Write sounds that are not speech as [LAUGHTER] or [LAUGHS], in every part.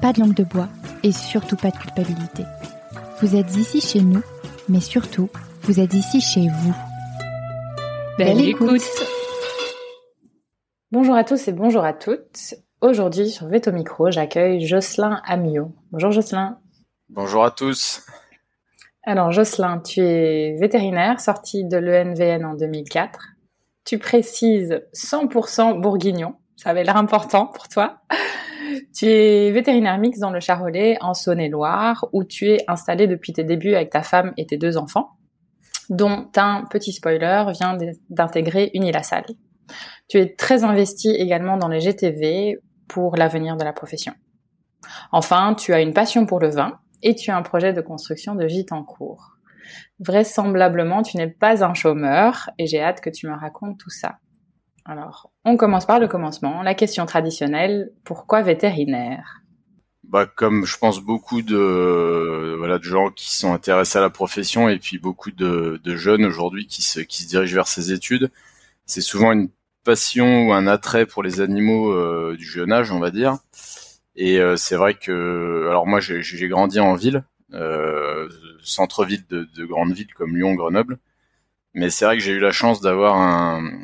pas de langue de bois et surtout pas de culpabilité. Vous êtes ici chez nous, mais surtout, vous êtes ici chez vous. Belle, écoute. Bonjour à tous et bonjour à toutes. Aujourd'hui sur Veto Micro, j'accueille Jocelyn Amiot. Bonjour Jocelyn. Bonjour à tous. Alors Jocelyn, tu es vétérinaire, sorti de l'ENVN en 2004. Tu précises 100% bourguignon, ça avait l'air important pour toi. Tu es vétérinaire mix dans le Charolais, en Saône-et-Loire, où tu es installé depuis tes débuts avec ta femme et tes deux enfants, dont un petit spoiler vient d'intégrer Unilassal. Tu es très investi également dans les GTV pour l'avenir de la profession. Enfin, tu as une passion pour le vin et tu as un projet de construction de gîte en cours. Vraisemblablement, tu n'es pas un chômeur et j'ai hâte que tu me racontes tout ça. Alors, on commence par le commencement. La question traditionnelle, pourquoi vétérinaire? Bah, comme je pense beaucoup de voilà de gens qui sont intéressés à la profession et puis beaucoup de, jeunes aujourd'hui qui se qui se dirigent vers ces études, c'est souvent une passion ou un attrait pour les animaux euh, du jeune âge, on va dire. Et euh, c'est vrai que alors moi j'ai grandi en ville, euh, centre-ville de, de grandes villes comme Lyon, Grenoble, mais c'est vrai que j'ai eu la chance d'avoir un,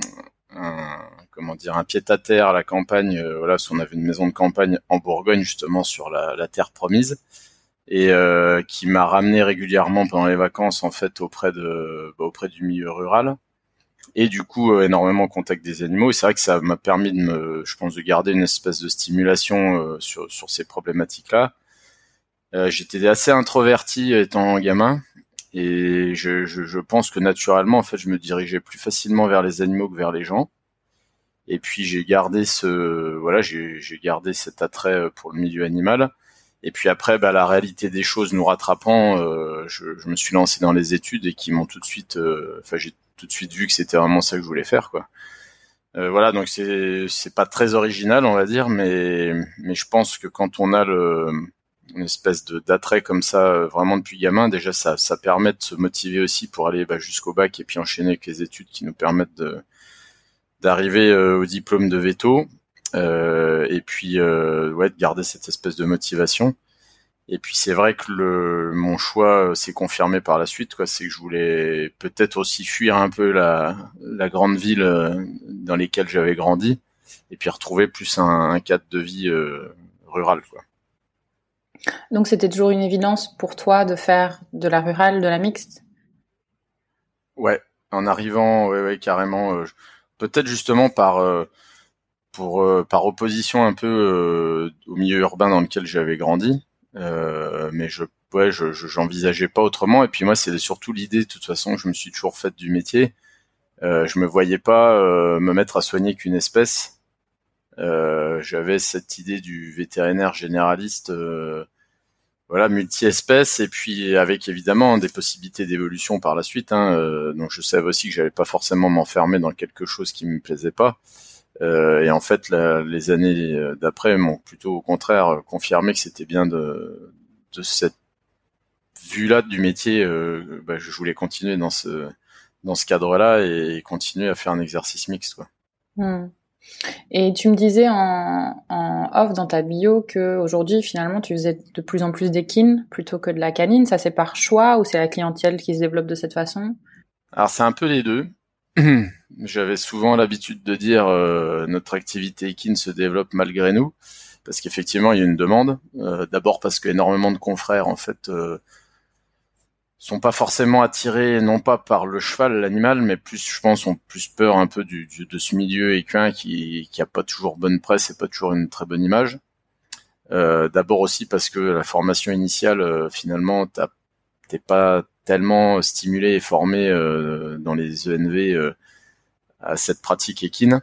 un comment dire un pied à terre à la campagne. Euh, voilà, on avait une maison de campagne en Bourgogne justement sur la, la terre promise et euh, qui m'a ramené régulièrement pendant les vacances en fait auprès de bah, auprès du milieu rural et du coup euh, énormément en contact des animaux et c'est vrai que ça m'a permis de me je pense de garder une espèce de stimulation euh, sur sur ces problématiques là j'étais assez introverti étant gamin et je, je, je, pense que naturellement, en fait, je me dirigeais plus facilement vers les animaux que vers les gens. Et puis j'ai gardé ce, voilà, j'ai gardé cet attrait euh, pour le milieu animal. Et puis après, bah, la réalité des choses nous rattrapant, euh, je, je, me suis lancé dans les études et qui m'ont tout de suite, euh, enfin, j'ai tout de suite vu que c'était vraiment ça que je voulais faire, quoi. Euh, voilà, donc c'est c'est pas très original, on va dire, mais mais je pense que quand on a le une espèce de d'attrait comme ça euh, vraiment depuis gamin. Déjà ça ça permet de se motiver aussi pour aller bah, jusqu'au bac et puis enchaîner avec les études qui nous permettent de d'arriver euh, au diplôme de veto euh, et puis euh, ouais de garder cette espèce de motivation. Et puis c'est vrai que le mon choix s'est confirmé par la suite quoi. C'est que je voulais peut-être aussi fuir un peu la la grande ville dans lesquelles j'avais grandi et puis retrouver plus un, un cadre de vie rural quoi donc c'était toujours une évidence pour toi de faire de la rurale, de la mixte? Ouais, en arrivant, ouais, ouais carrément. Euh, peut-être justement par euh, euh, par opposition un peu au milieu urbain dans lequel j'avais grandi, mais je ouais, je j'envisageais pas autrement. Et puis moi, c'est surtout l'idée, de toute façon, je me suis toujours faite du métier. je me voyais pas me mettre à soigner qu'une espèce. j'avais cette idée du vétérinaire généraliste voilà multi-espèces et puis avec évidemment des possibilités d'évolution par la suite. Hein, euh, donc je savais aussi que j'allais pas forcément m'enfermer dans quelque chose qui me plaisait pas. Euh, et en fait, les années d'après m'ont plutôt au contraire confirmé que c'était bien de, cette vue-là du métier. Euh, bah, je voulais continuer dans ce dans ce cadre-là et continuer à faire un exercice mixte. Hmm. Et tu me disais en, off dans ta bio que aujourd'hui finalement tu faisais de plus en plus d'équines plutôt que de la canine. Ça c'est par choix ou c'est la clientèle qui se développe de cette façon? Alors c'est un peu les deux. J'avais souvent l'habitude de dire euh, notre activité équine se développe malgré nous. parce qu'effectivement il y a une demande. D'abord parce qu'énormément de confrères en fait sont pas forcément attirés non pas par le cheval, l'animal, mais plus, je pense, ont plus peur un peu du, de ce milieu équin qui qui a pas toujours bonne presse et pas toujours une très bonne image. Euh, D'abord aussi parce que la formation initiale, euh, finalement, t'es pas tellement stimulé et formé euh, dans les ENV euh, à cette pratique équine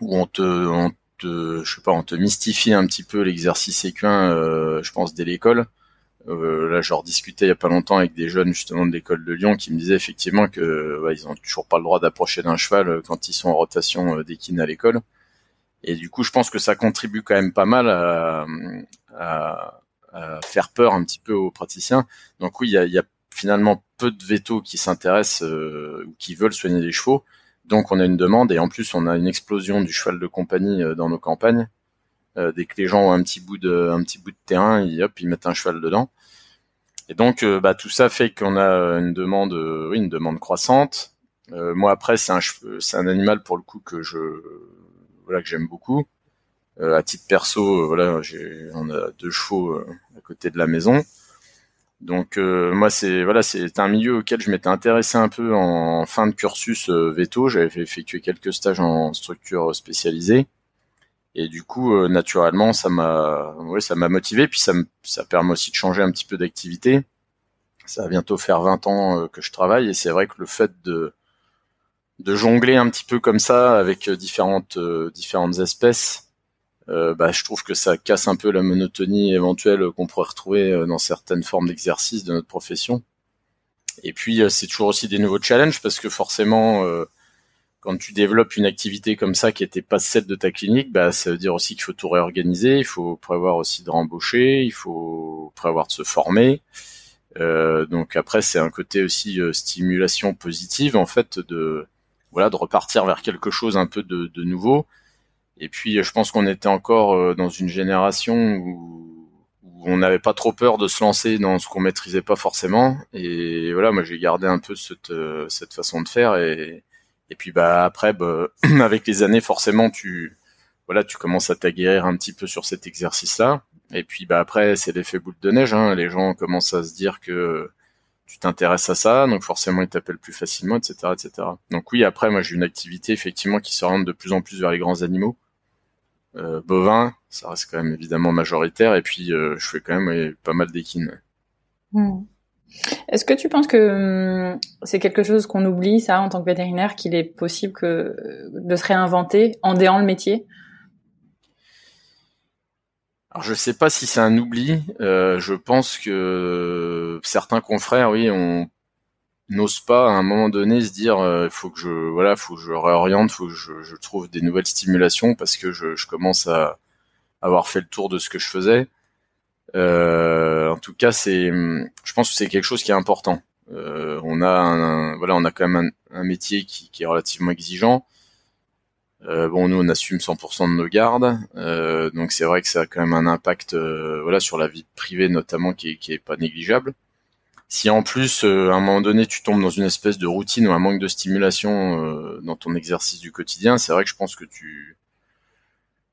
où on te, on te, je sais pas, on te mystifie un petit peu l'exercice équin, je pense dès l'école euh, là, je rediscutais il y a pas longtemps avec des jeunes justement de l'école de Lyon qui me disaient effectivement que ouais, ils ont toujours pas le droit d'approcher d'un cheval euh, quand ils sont en rotation euh, d'équine à l'école. Et du coup, je pense que ça contribue quand même pas mal à, à, à faire peur un petit peu aux praticiens. Donc oui, il y a, y a, finalement peu de vétos qui s'intéressent euh, ou qui veulent soigner les chevaux. Donc on a une demande et en plus on a une explosion du cheval de compagnie dans nos campagnes. Euh, dès que les gens ont un petit bout de, un petit bout de terrain, ils, mettent un cheval dedans. Et donc, euh, bah, tout ça fait qu'on a une demande, euh, une demande croissante. moi, après, c'est un, c'est un animal pour le coup que je, voilà, que j'aime beaucoup. à titre perso, voilà, on a deux chevaux à côté de la maison. Donc moi c'est voilà c'est un milieu auquel je m'étais intéressé un peu en fin de cursus veto. J'avais effectué quelques stages en structure spécialisée et du coup, euh, naturellement, ça m'a, ouais, ça m'a motivé. Puis ça, me, ça permet aussi de changer un petit peu d'activité. Ça va bientôt faire 20 ans euh, que je travaille, et c'est vrai que le fait de de jongler un petit peu comme ça avec euh, différentes différentes espèces, bah, je trouve que ça casse un peu la monotonie éventuelle qu'on pourrait retrouver dans certaines formes d'exercice de notre profession. Et puis c'est toujours aussi des nouveaux challenges parce que forcément quand tu développes une activité comme ça qui était pas celle de ta clinique, bah, ça veut dire aussi qu'il faut tout réorganiser, il faut prévoir aussi de rembaucher, il faut prévoir de se former. Euh, donc après, c'est un côté aussi euh, stimulation positive en fait de voilà de repartir vers quelque chose un peu de, de nouveau. Et puis, je pense qu'on était encore euh, dans une génération où, où on n'avait pas trop peur de se lancer dans ce qu'on maîtrisait pas forcément. Et voilà, moi j'ai gardé un peu cette, euh, cette façon de faire et et puis bah après, bah, [CLEARS THROAT] avec les années, forcément, tu voilà, tu commences à t'aguerrir un petit peu sur cet exercice-là. Et puis bah après, c'est l'effet boule de neige. Hein. Les gens commencent à se dire que tu t'intéresses à ça, donc forcément ils t'appellent plus facilement, etc., etc. Donc oui, après, moi j'ai une activité effectivement qui s'oriente de plus en plus vers les grands animaux. Euh, bovins, ça reste quand même évidemment majoritaire, et puis euh, je fais quand même pas mal d'équines. Mmh. Est-ce que tu penses que hum, c'est quelque chose qu'on oublie, ça, en tant que vétérinaire, qu'il est possible de se réinventer en déant le métier? Alors je sais pas si c'est un oubli. Euh, je pense que certains confrères, oui, on n'ose pas à un moment donné se dire, il euh, faut que je, voilà, faut je réoriente, faut que je, trouve des nouvelles stimulations parce que je, commence à avoir fait le tour de ce que je faisais. Euh, en tout cas, c'est, je pense que c'est quelque chose qui est important. Euh, on a un, voilà, on a quand même un, métier qui, qui, est relativement exigeant. Euh, bon, nous, on assume 100% de nos gardes, euh, donc c'est vrai que ça a quand même un impact, euh, voilà, sur la vie privée notamment, qui est, qui est pas négligeable. Si en plus, euh, à un moment donné, tu tombes dans une espèce de routine ou un manque de stimulation dans ton exercice du quotidien, c'est vrai que je pense que tu,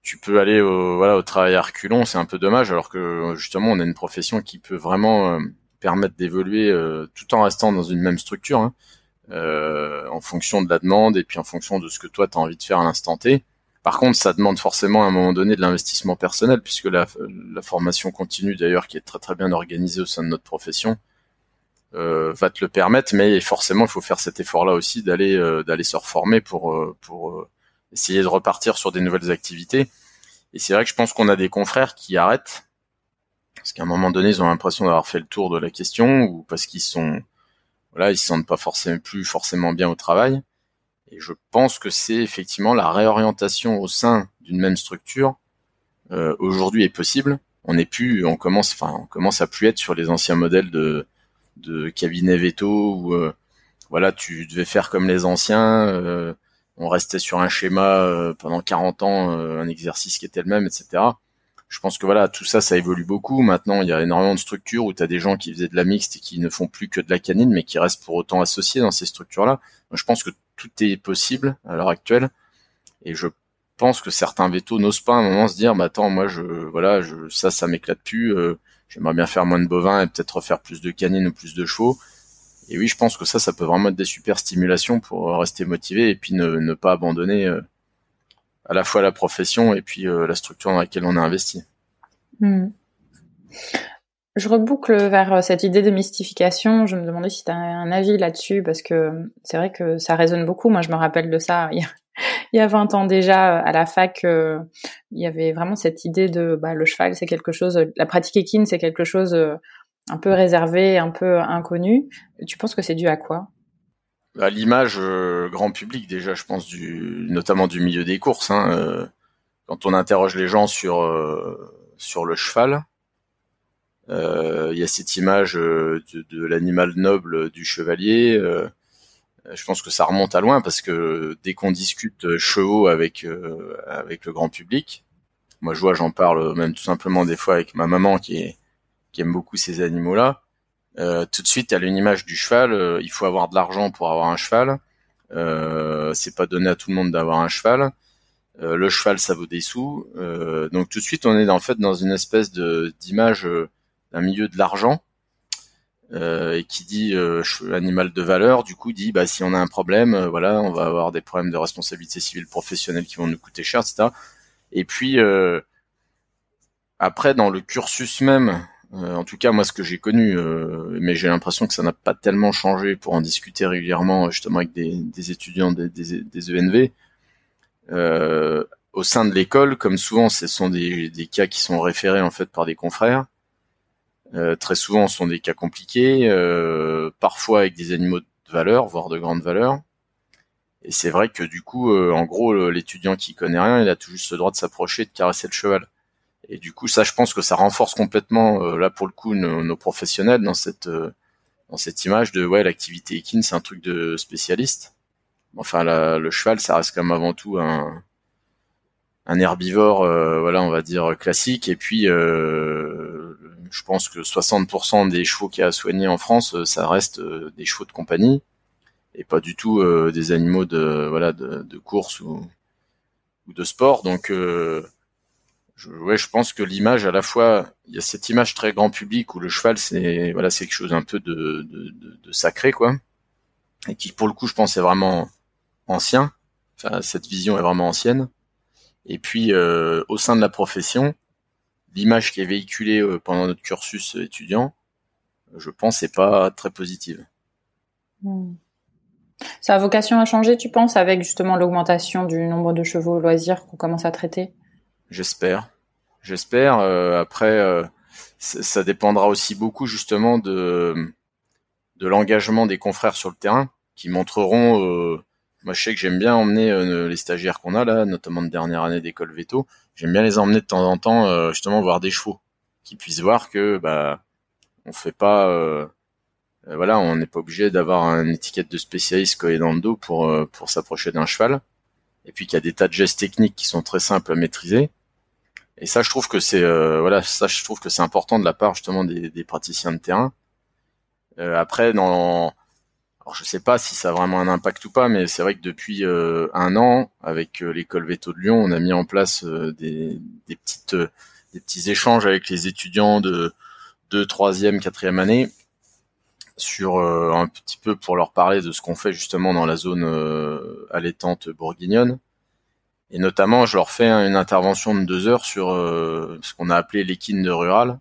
tu peux aller au, voilà, au travail à reculons, c'est un peu dommage, alors que justement on a une profession qui peut vraiment euh, permettre d'évoluer euh, tout en restant dans une même structure, hein, euh, en fonction de la demande et puis en fonction de ce que toi tu as envie de faire à l'instant T. Par contre, ça demande forcément à un moment donné de l'investissement personnel, puisque la, la formation continue d'ailleurs, qui est très très bien organisée au sein de notre profession, euh, va te le permettre, mais forcément il faut faire cet effort-là aussi d'aller d'aller se reformer pour pour essayer de repartir sur des nouvelles activités. Et c'est vrai que je pense qu'on a des confrères qui arrêtent parce qu'à un moment donné, ils ont l'impression d'avoir fait le tour de la question ou parce qu'ils sont, voilà, ils se sentent pas forcément plus forcément bien au travail. Et je pense que c'est effectivement la réorientation au sein d'une même structure euh, aujourd'hui est possible. On n'est plus, on commence, enfin, on commence à plus être sur les anciens modèles de de cabinet veto où euh, voilà, tu devais faire comme les anciens. Euh, on restait sur un schéma euh, pendant 40 ans, euh, un exercice qui était le même, etc. Je pense que voilà, tout ça, ça évolue beaucoup. Maintenant, il y a énormément de structures où tu des gens qui faisaient de la mixte et qui ne font plus que de la canine, mais qui restent pour autant associés dans ces structures-là. Je pense que tout est possible à l'heure actuelle. Et je pense que certains vétos n'osent pas à un moment se dire, bah attends, moi je, voilà, je, ça, ça m'éclate plus. J'aimerais bien faire moins de bovins et peut-être refaire plus de canines ou plus de chevaux. Et oui, je pense que ça, ça peut vraiment être des super stimulations pour rester motivé et puis ne, pas abandonner à la fois la profession et puis la structure dans laquelle on a investi. Hmm. Je reboucle vers euh, cette idée de mystification. Je me demandais si tu as un avis là-dessus, parce que c'est vrai que ça résonne beaucoup. Moi, je me rappelle de ça [LAUGHS] il y a, 20 ans déjà, à la fac, euh, il y avait vraiment cette idée de bah, le cheval, c'est quelque chose, la pratique équine, c'est quelque chose euh, un peu réservé, un peu inconnu. Tu penses que c'est dû à quoi? À l'image grand public déjà, je pense, notamment du milieu des courses. Hein, quand on interroge les gens sur sur le cheval, euh, il y a cette image euh, de, l'animal noble du chevalier. Euh, je pense que ça remonte à loin parce que dès qu'on discute chevaux avec avec le grand public, moi je vois, j'en parle même tout simplement des fois avec ma maman qui qui aime beaucoup ces animaux-là. tout de suite, elle a une image du cheval. il faut avoir de l'argent pour avoir un cheval. Euh, c'est pas donné à tout le monde d'avoir un cheval. le cheval, ça vaut des sous. donc tout de suite, on est en fait dans une espèce de d'image d'un milieu de l'argent euh, et qui dit euh, animal de valeur, du coup dit bah si on a un problème, euh, voilà, on va avoir des problèmes de responsabilité civile professionnelle qui vont nous coûter cher, etc. Et puis euh, après dans le cursus même, en tout cas moi ce que j'ai connu, mais j'ai l'impression que ça n'a pas tellement changé pour en discuter régulièrement justement avec des, étudiants des, ENV. au sein de l'école, comme souvent, ce sont des, cas qui sont référés en fait par des confrères. Euh, très souvent, ce sont des cas compliqués, euh, parfois avec des animaux de valeur, voire de grande valeur. Et c'est vrai que du coup, euh, en gros, l'étudiant qui connaît rien, il a tout juste le droit de s'approcher de caresser le cheval. Et du coup, ça, je pense que ça renforce complètement, là pour le coup, nos, professionnels dans cette dans cette image de ouais, l'activité équine, c'est un truc de spécialiste. Enfin, le cheval, ça reste quand même avant tout un un herbivore, voilà, on va dire classique. Et puis, je pense que 60% des chevaux qu'il y a à soigner en France, euh, ça reste euh, des chevaux de compagnie et pas du tout euh, des animaux de voilà de, de course ou, ou, de sport. Donc je, ouais, je pense que l'image à la fois, il y a cette image très grand public où le cheval c'est voilà c'est quelque chose un peu de, sacré quoi, et qui pour le coup je pense est vraiment ancien. Enfin cette vision est vraiment ancienne. Et puis au sein de la profession, l'image qui est véhiculée euh, pendant notre cursus étudiant, je pense, n'est pas très positive. Hmm. Ça a vocation à changer, tu penses, avec justement l'augmentation du nombre de chevaux au loisir qu'on commence à traiter? J'espère. J'espère. Euh, après, euh, ça dépendra aussi beaucoup justement de de l'engagement des confrères sur le terrain, qui montreront. moi, je sais que j'aime bien emmener les stagiaires qu'on a là, notamment de dernière année d'école veto j'aime bien les emmener de temps en temps euh, justement voir des chevaux qui puissent voir que bah on fait pas euh, euh, voilà on n'est pas obligé d'avoir une étiquette de spécialiste collée dans le dos pour pour s'approcher d'un cheval et puis qu'il y a des tas de gestes techniques qui sont très simples à maîtriser et ça je trouve que c'est voilà ça je trouve que c'est important de la part justement des, des praticiens de terrain après dans alors je sais pas si ça a vraiment un impact ou pas, mais c'est vrai que depuis euh, un an, avec euh, l'école Veto de Lyon, on a mis en place euh, des, petites, des petits échanges avec les étudiants de de troisième, quatrième année sur un petit peu pour leur parler de ce qu'on fait justement dans la zone allaitante bourguignonne. Et notamment, je leur fais une intervention de deux heures sur ce qu'on a appelé l'équine de rural,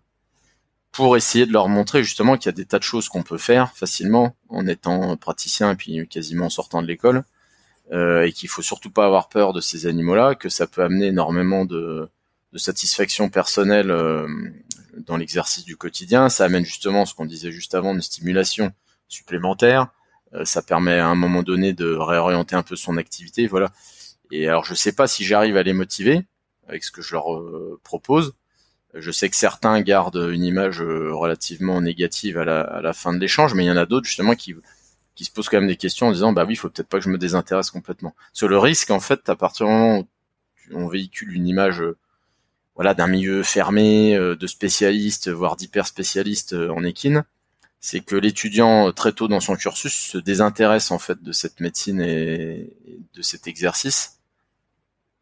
pour essayer de leur montrer justement qu'il y a des tas de choses qu'on peut faire facilement en étant praticien et puis quasiment en sortant de l'école euh, et qu'il faut surtout pas avoir peur de ces animaux-là, que ça peut amener énormément de, de satisfaction personnelle euh, dans l'exercice du quotidien. Ça amène justement ce qu'on disait juste avant, une stimulation supplémentaire. Euh, ça permet à un moment donné de réorienter un peu son activité, voilà. Et alors je sais pas si j'arrive à les motiver avec ce que je leur euh, propose, je sais que certains gardent une image euh, relativement négative à la, fin de l'échange, mais il y en a d'autres justement qui, qui se posent quand même des questions en disant bah oui, il faut peut-être pas que je me désintéresse complètement. Sur le risque, en fait, à partir du moment où on véhicule une image euh, voilà d'un milieu fermé, de spécialistes, voire d'hyper spécialistes en équine, c'est que l'étudiant très tôt dans son cursus se désintéresse en fait de cette médecine et de cet exercice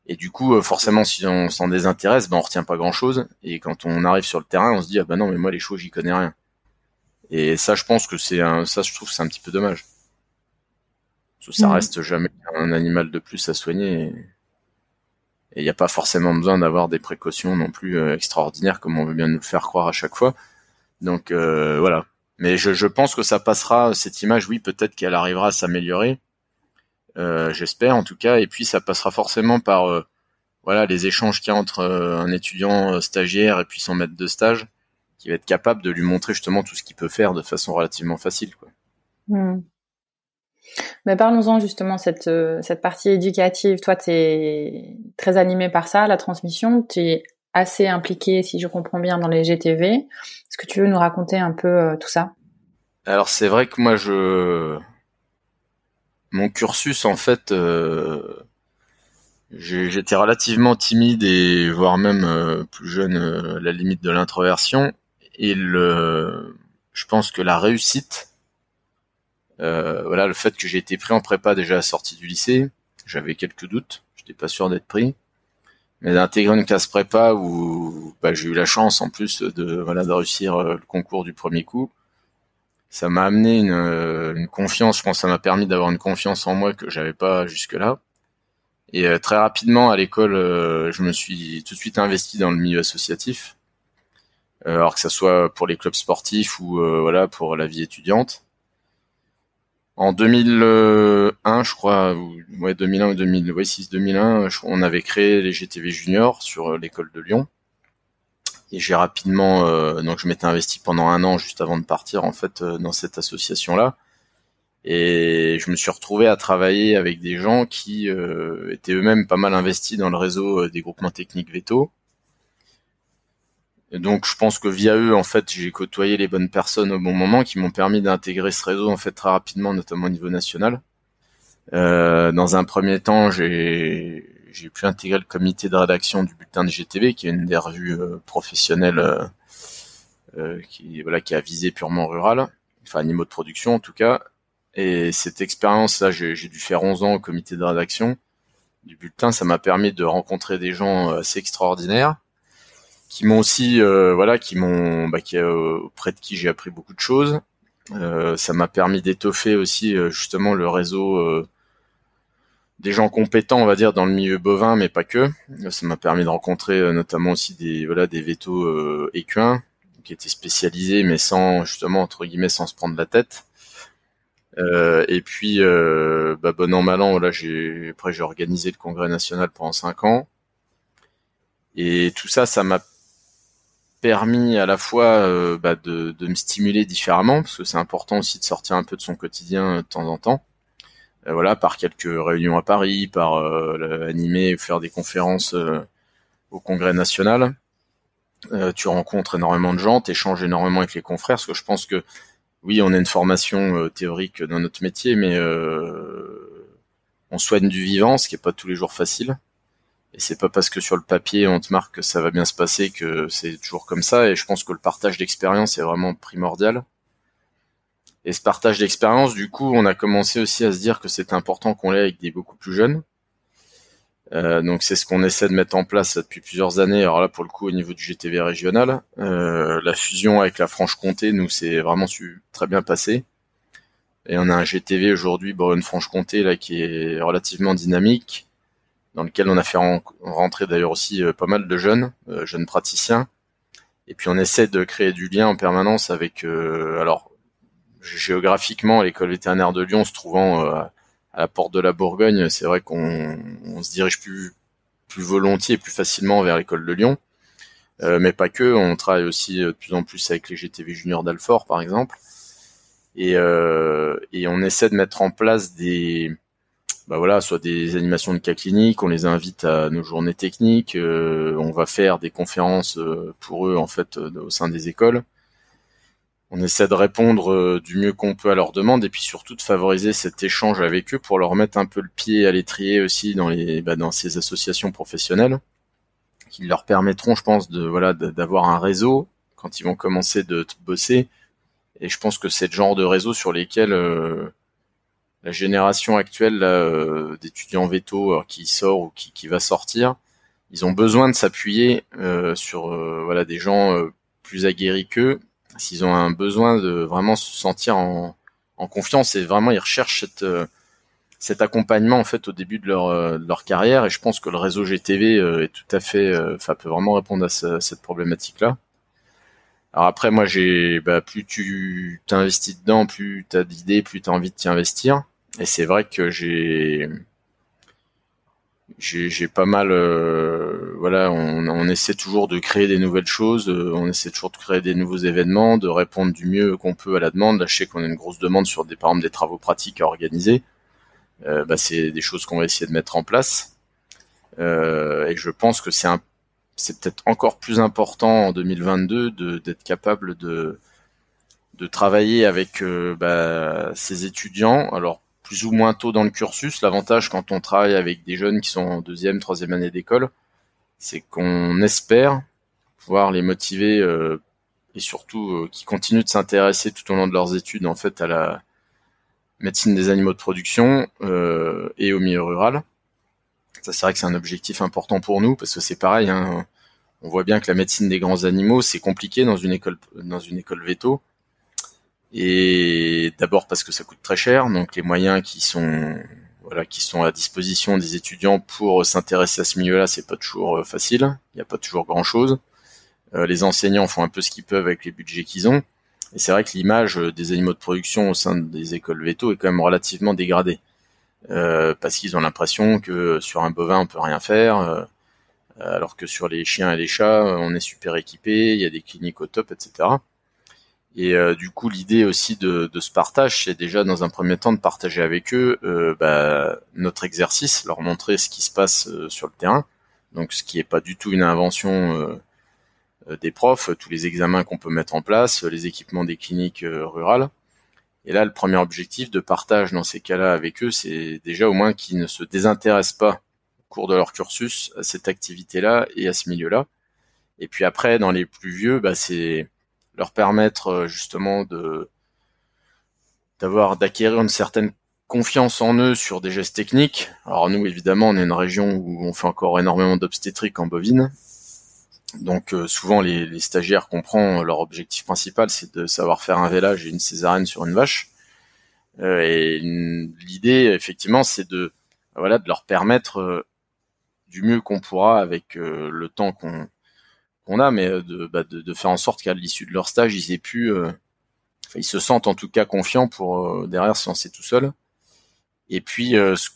Et du coup, forcément, si on s'en désintéresse, ben on retient pas grand chose. Et quand on arrive sur le terrain, on se dit ah ben non, mais moi les choses, j'y connais rien. Et ça, je pense que c'est un, ça, je trouve, c'est un petit peu dommage. Parce que ça reste jamais un animal de plus à soigner. Et il n'y a pas forcément besoin d'avoir des précautions non plus euh, extraordinaires comme on veut bien nous le faire croire à chaque fois. Donc euh, voilà. Mais je, je, pense que ça passera cette image. Oui, peut-être qu'elle arrivera à s'améliorer. Euh, J'espère en tout cas. Et puis ça passera forcément par euh, voilà les échanges qu'il y a entre euh, un étudiant stagiaire et puis son maître de stage qui va être capable de lui montrer justement tout ce qu'il peut faire de façon relativement facile. Quoi. Hmm. Mais parlons-en justement cette cette partie éducative. Toi, tu es très animé par ça, la transmission. Tu es assez impliqué, si je comprends bien, dans les GTV. Est-ce que tu veux nous raconter un peu euh, tout ça? Alors c'est vrai que moi, je mon cursus en fait, euh, j'étais relativement timide et voire même plus jeune, à la limite de l'introversion. Et le, je pense que la réussite, euh, voilà, le fait que j'ai été pris en prépa déjà à la sortie du lycée, j'avais quelques doutes, j'étais pas sûr d'être pris, mais d'intégrer une classe prépa où bah, j'ai eu la chance en plus de voilà de réussir euh, le concours du premier coup, ça m'a amené une, euh, une, confiance, je pense, que ça m'a permis d'avoir une confiance en moi que j'avais pas jusque là. Et très rapidement à l'école, je me suis tout de suite investi dans le milieu associatif. Euh, alors que ça soit pour les clubs sportifs ou euh, voilà pour la vie étudiante. En 2001, je crois, ou, ouais 2001 ou 2000, ouais 2001, on avait créé les GTV juniors sur euh, l'école de Lyon. Et j'ai rapidement, donc je m'étais investi pendant un an juste avant de partir en fait dans cette association-là. Et je me suis retrouvé à travailler avec des gens qui étaient eux-mêmes pas mal investis dans le réseau des groupements techniques Veto et donc je pense que via eux, en fait, j'ai côtoyé les bonnes personnes au bon moment qui m'ont permis d'intégrer ce réseau en fait très rapidement, notamment au niveau national. Euh, dans un premier temps, j'ai j'ai pu intégrer le comité de rédaction du bulletin de GTV, qui est une des revues euh, professionnelles euh, euh, qui voilà qui a visé purement rural, enfin niveau de production en tout cas. Et cette expérience-là, j'ai dû faire 11 ans au comité de rédaction du bulletin. Ça m'a permis de rencontrer des gens assez extraordinaires qui m'ont aussi voilà qui m'ont bah, auprès de qui j'ai appris beaucoup de choses ça m'a permis d'étoffer aussi justement le réseau des gens compétents on va dire dans le milieu bovin mais pas que. Ça m'a permis de rencontrer notamment aussi des voilà des vétos équins qui étaient spécialisés mais sans justement entre guillemets sans se prendre la tête. Et puis bah, bon an mal an voilà j'ai après j'ai organisé le congrès national pendant cinq ans. Et tout ça ça m'a permis à la fois euh, bah, de, me stimuler différemment, parce que c'est important aussi de sortir un peu de son quotidien euh, de temps en temps. Euh, voilà, par quelques réunions à Paris, par animer ou faire des conférences au Congrès national. tu rencontres énormément de gens, tu échanges énormément avec les confrères, parce que je pense que oui, on a une formation théorique dans notre métier, mais on soigne du vivant, ce qui est pas tous les jours facile. Et c'est pas parce que sur le papier on te marque que ça va bien se passer que c'est toujours comme ça. Et je pense que le partage d'expérience est vraiment primordial. Et ce partage d'expérience, du coup, on a commencé aussi à se dire que c'est important qu'on l'ait avec des beaucoup plus jeunes. Euh, donc c'est ce qu'on essaie de mettre en place depuis plusieurs années. Alors là, pour le coup, au niveau du GTV régional, euh, la fusion avec la Franche-Comté, nous, c'est vraiment su très bien passé. Et on a un GTV aujourd'hui, Bourgogne-Franche-Comté, là, qui est relativement dynamique, dans lequel on a fait rentrer d'ailleurs aussi euh, pas mal de jeunes, euh, jeunes praticiens. Et puis on essaie de créer du lien en permanence avec, euh, alors géographiquement, l'école vétérinaire de Lyon se trouvant à la porte de la Bourgogne, c'est vrai qu'on se dirige plus plus volontiers et plus facilement vers l'école de Lyon. mais pas que, on travaille aussi de plus en plus avec les GTV juniors d'Alfort par exemple. Et, et on essaie de mettre en place des, bah voilà, soit des animations de cas cliniques, on les invite à nos journées techniques, euh, on va faire des conférences euh, pour eux en fait euh, au sein des écoles. On essaie de répondre du mieux qu'on peut à leurs demandes et puis surtout de favoriser cet échange avec eux pour leur mettre un peu le pied à l'étrier aussi dans les bah, dans ces associations professionnelles qui leur permettront, je pense, de voilà d'avoir un réseau quand ils vont commencer de, bosser. Et je pense que c'est le genre de réseau sur lesquels la génération actuelle euh, d'étudiants veto euh, qui sort ou qui, qui, va sortir, ils ont besoin de s'appuyer euh, sur voilà des gens plus aguerris qu'eux. S'ils ont un besoin de vraiment se sentir en, en confiance et vraiment ils recherchent cette, cet accompagnement en fait au début de leur, de leur carrière. Et je pense que le réseau GTV est tout à fait, enfin peut vraiment répondre à cette problématique là. Alors après, moi, j'ai, bah, plus tu t'investis dedans, plus t'as d'idées, plus t'as envie de t'y investir. Et c'est vrai que j'ai j'ai pas mal euh, voilà on, on, essaie toujours de créer des nouvelles choses euh, on essaie toujours de créer des nouveaux événements de répondre du mieux qu'on peut à la demande. Là je sais qu'on a une grosse demande sur des par exemple des travaux pratiques à organiser. Euh, bah, c'est des choses qu'on va essayer de mettre en place. Euh, et je pense que c'est un c'est peut-être encore plus important en 2022 d'être capable de de travailler avec euh, bah, ces étudiants. Alors plus ou moins tôt dans le cursus. L'avantage quand on travaille avec des jeunes qui sont en deuxième, troisième année d'école, c'est qu'on espère pouvoir les motiver euh, et surtout euh, qui continuent de s'intéresser tout au long de leurs études en fait à la médecine des animaux de production euh, et au milieu rural. Ça c'est vrai que c'est un objectif important pour nous parce que c'est pareil. Hein, on voit bien que la médecine des grands animaux c'est compliqué dans une école dans une école veto et d'abord parce que ça coûte très cher, donc les moyens qui sont voilà qui sont à disposition des étudiants pour s'intéresser à ce milieu-là, c'est pas toujours euh, facile. Il n'y a pas toujours grand-chose. Euh, les enseignants font un peu ce qu'ils peuvent avec les budgets qu'ils ont. Et c'est vrai que l'image euh, des animaux de production au sein des écoles veto est quand même relativement dégradée. Parce qu'ils ont l'impression que sur un bovin on peut rien faire, alors que sur les chiens et les chats on est super équipé, il y a des cliniques au top, etc. Et euh, du coup, l'idée aussi de, de, ce partage, c'est déjà dans un premier temps de partager avec eux euh, bah, notre exercice, leur montrer ce qui se passe euh, sur le terrain. Donc, ce qui n'est pas du tout une invention des profs, tous les examens qu'on peut mettre en place, les équipements des cliniques rurales. Et là, le premier objectif de partage dans ces cas-là avec eux, c'est déjà au moins qu'ils ne se désintéressent pas au cours de leur cursus à cette activité-là et à ce milieu-là. Et puis après, dans les plus vieux, bah, c'est leur permettre euh, justement d'avoir d'acquérir une certaine confiance en eux sur des gestes techniques. Alors nous, évidemment, on est une région où on fait encore énormément d'obstétrique en bovine. Donc euh, souvent, les, les, stagiaires comprennent leur objectif principal, c'est de savoir faire un vélage et une césarienne sur une vache. Euh, et l'idée, effectivement, c'est de voilà de leur permettre du mieux qu'on pourra avec le temps qu'on qu'on a, mais euh, bah, de, faire en sorte qu'à l'issue de leur stage, ils aient pu, euh, ils se sentent en tout cas confiants pour euh, derrière se lancer tout seul. Et puis, ce,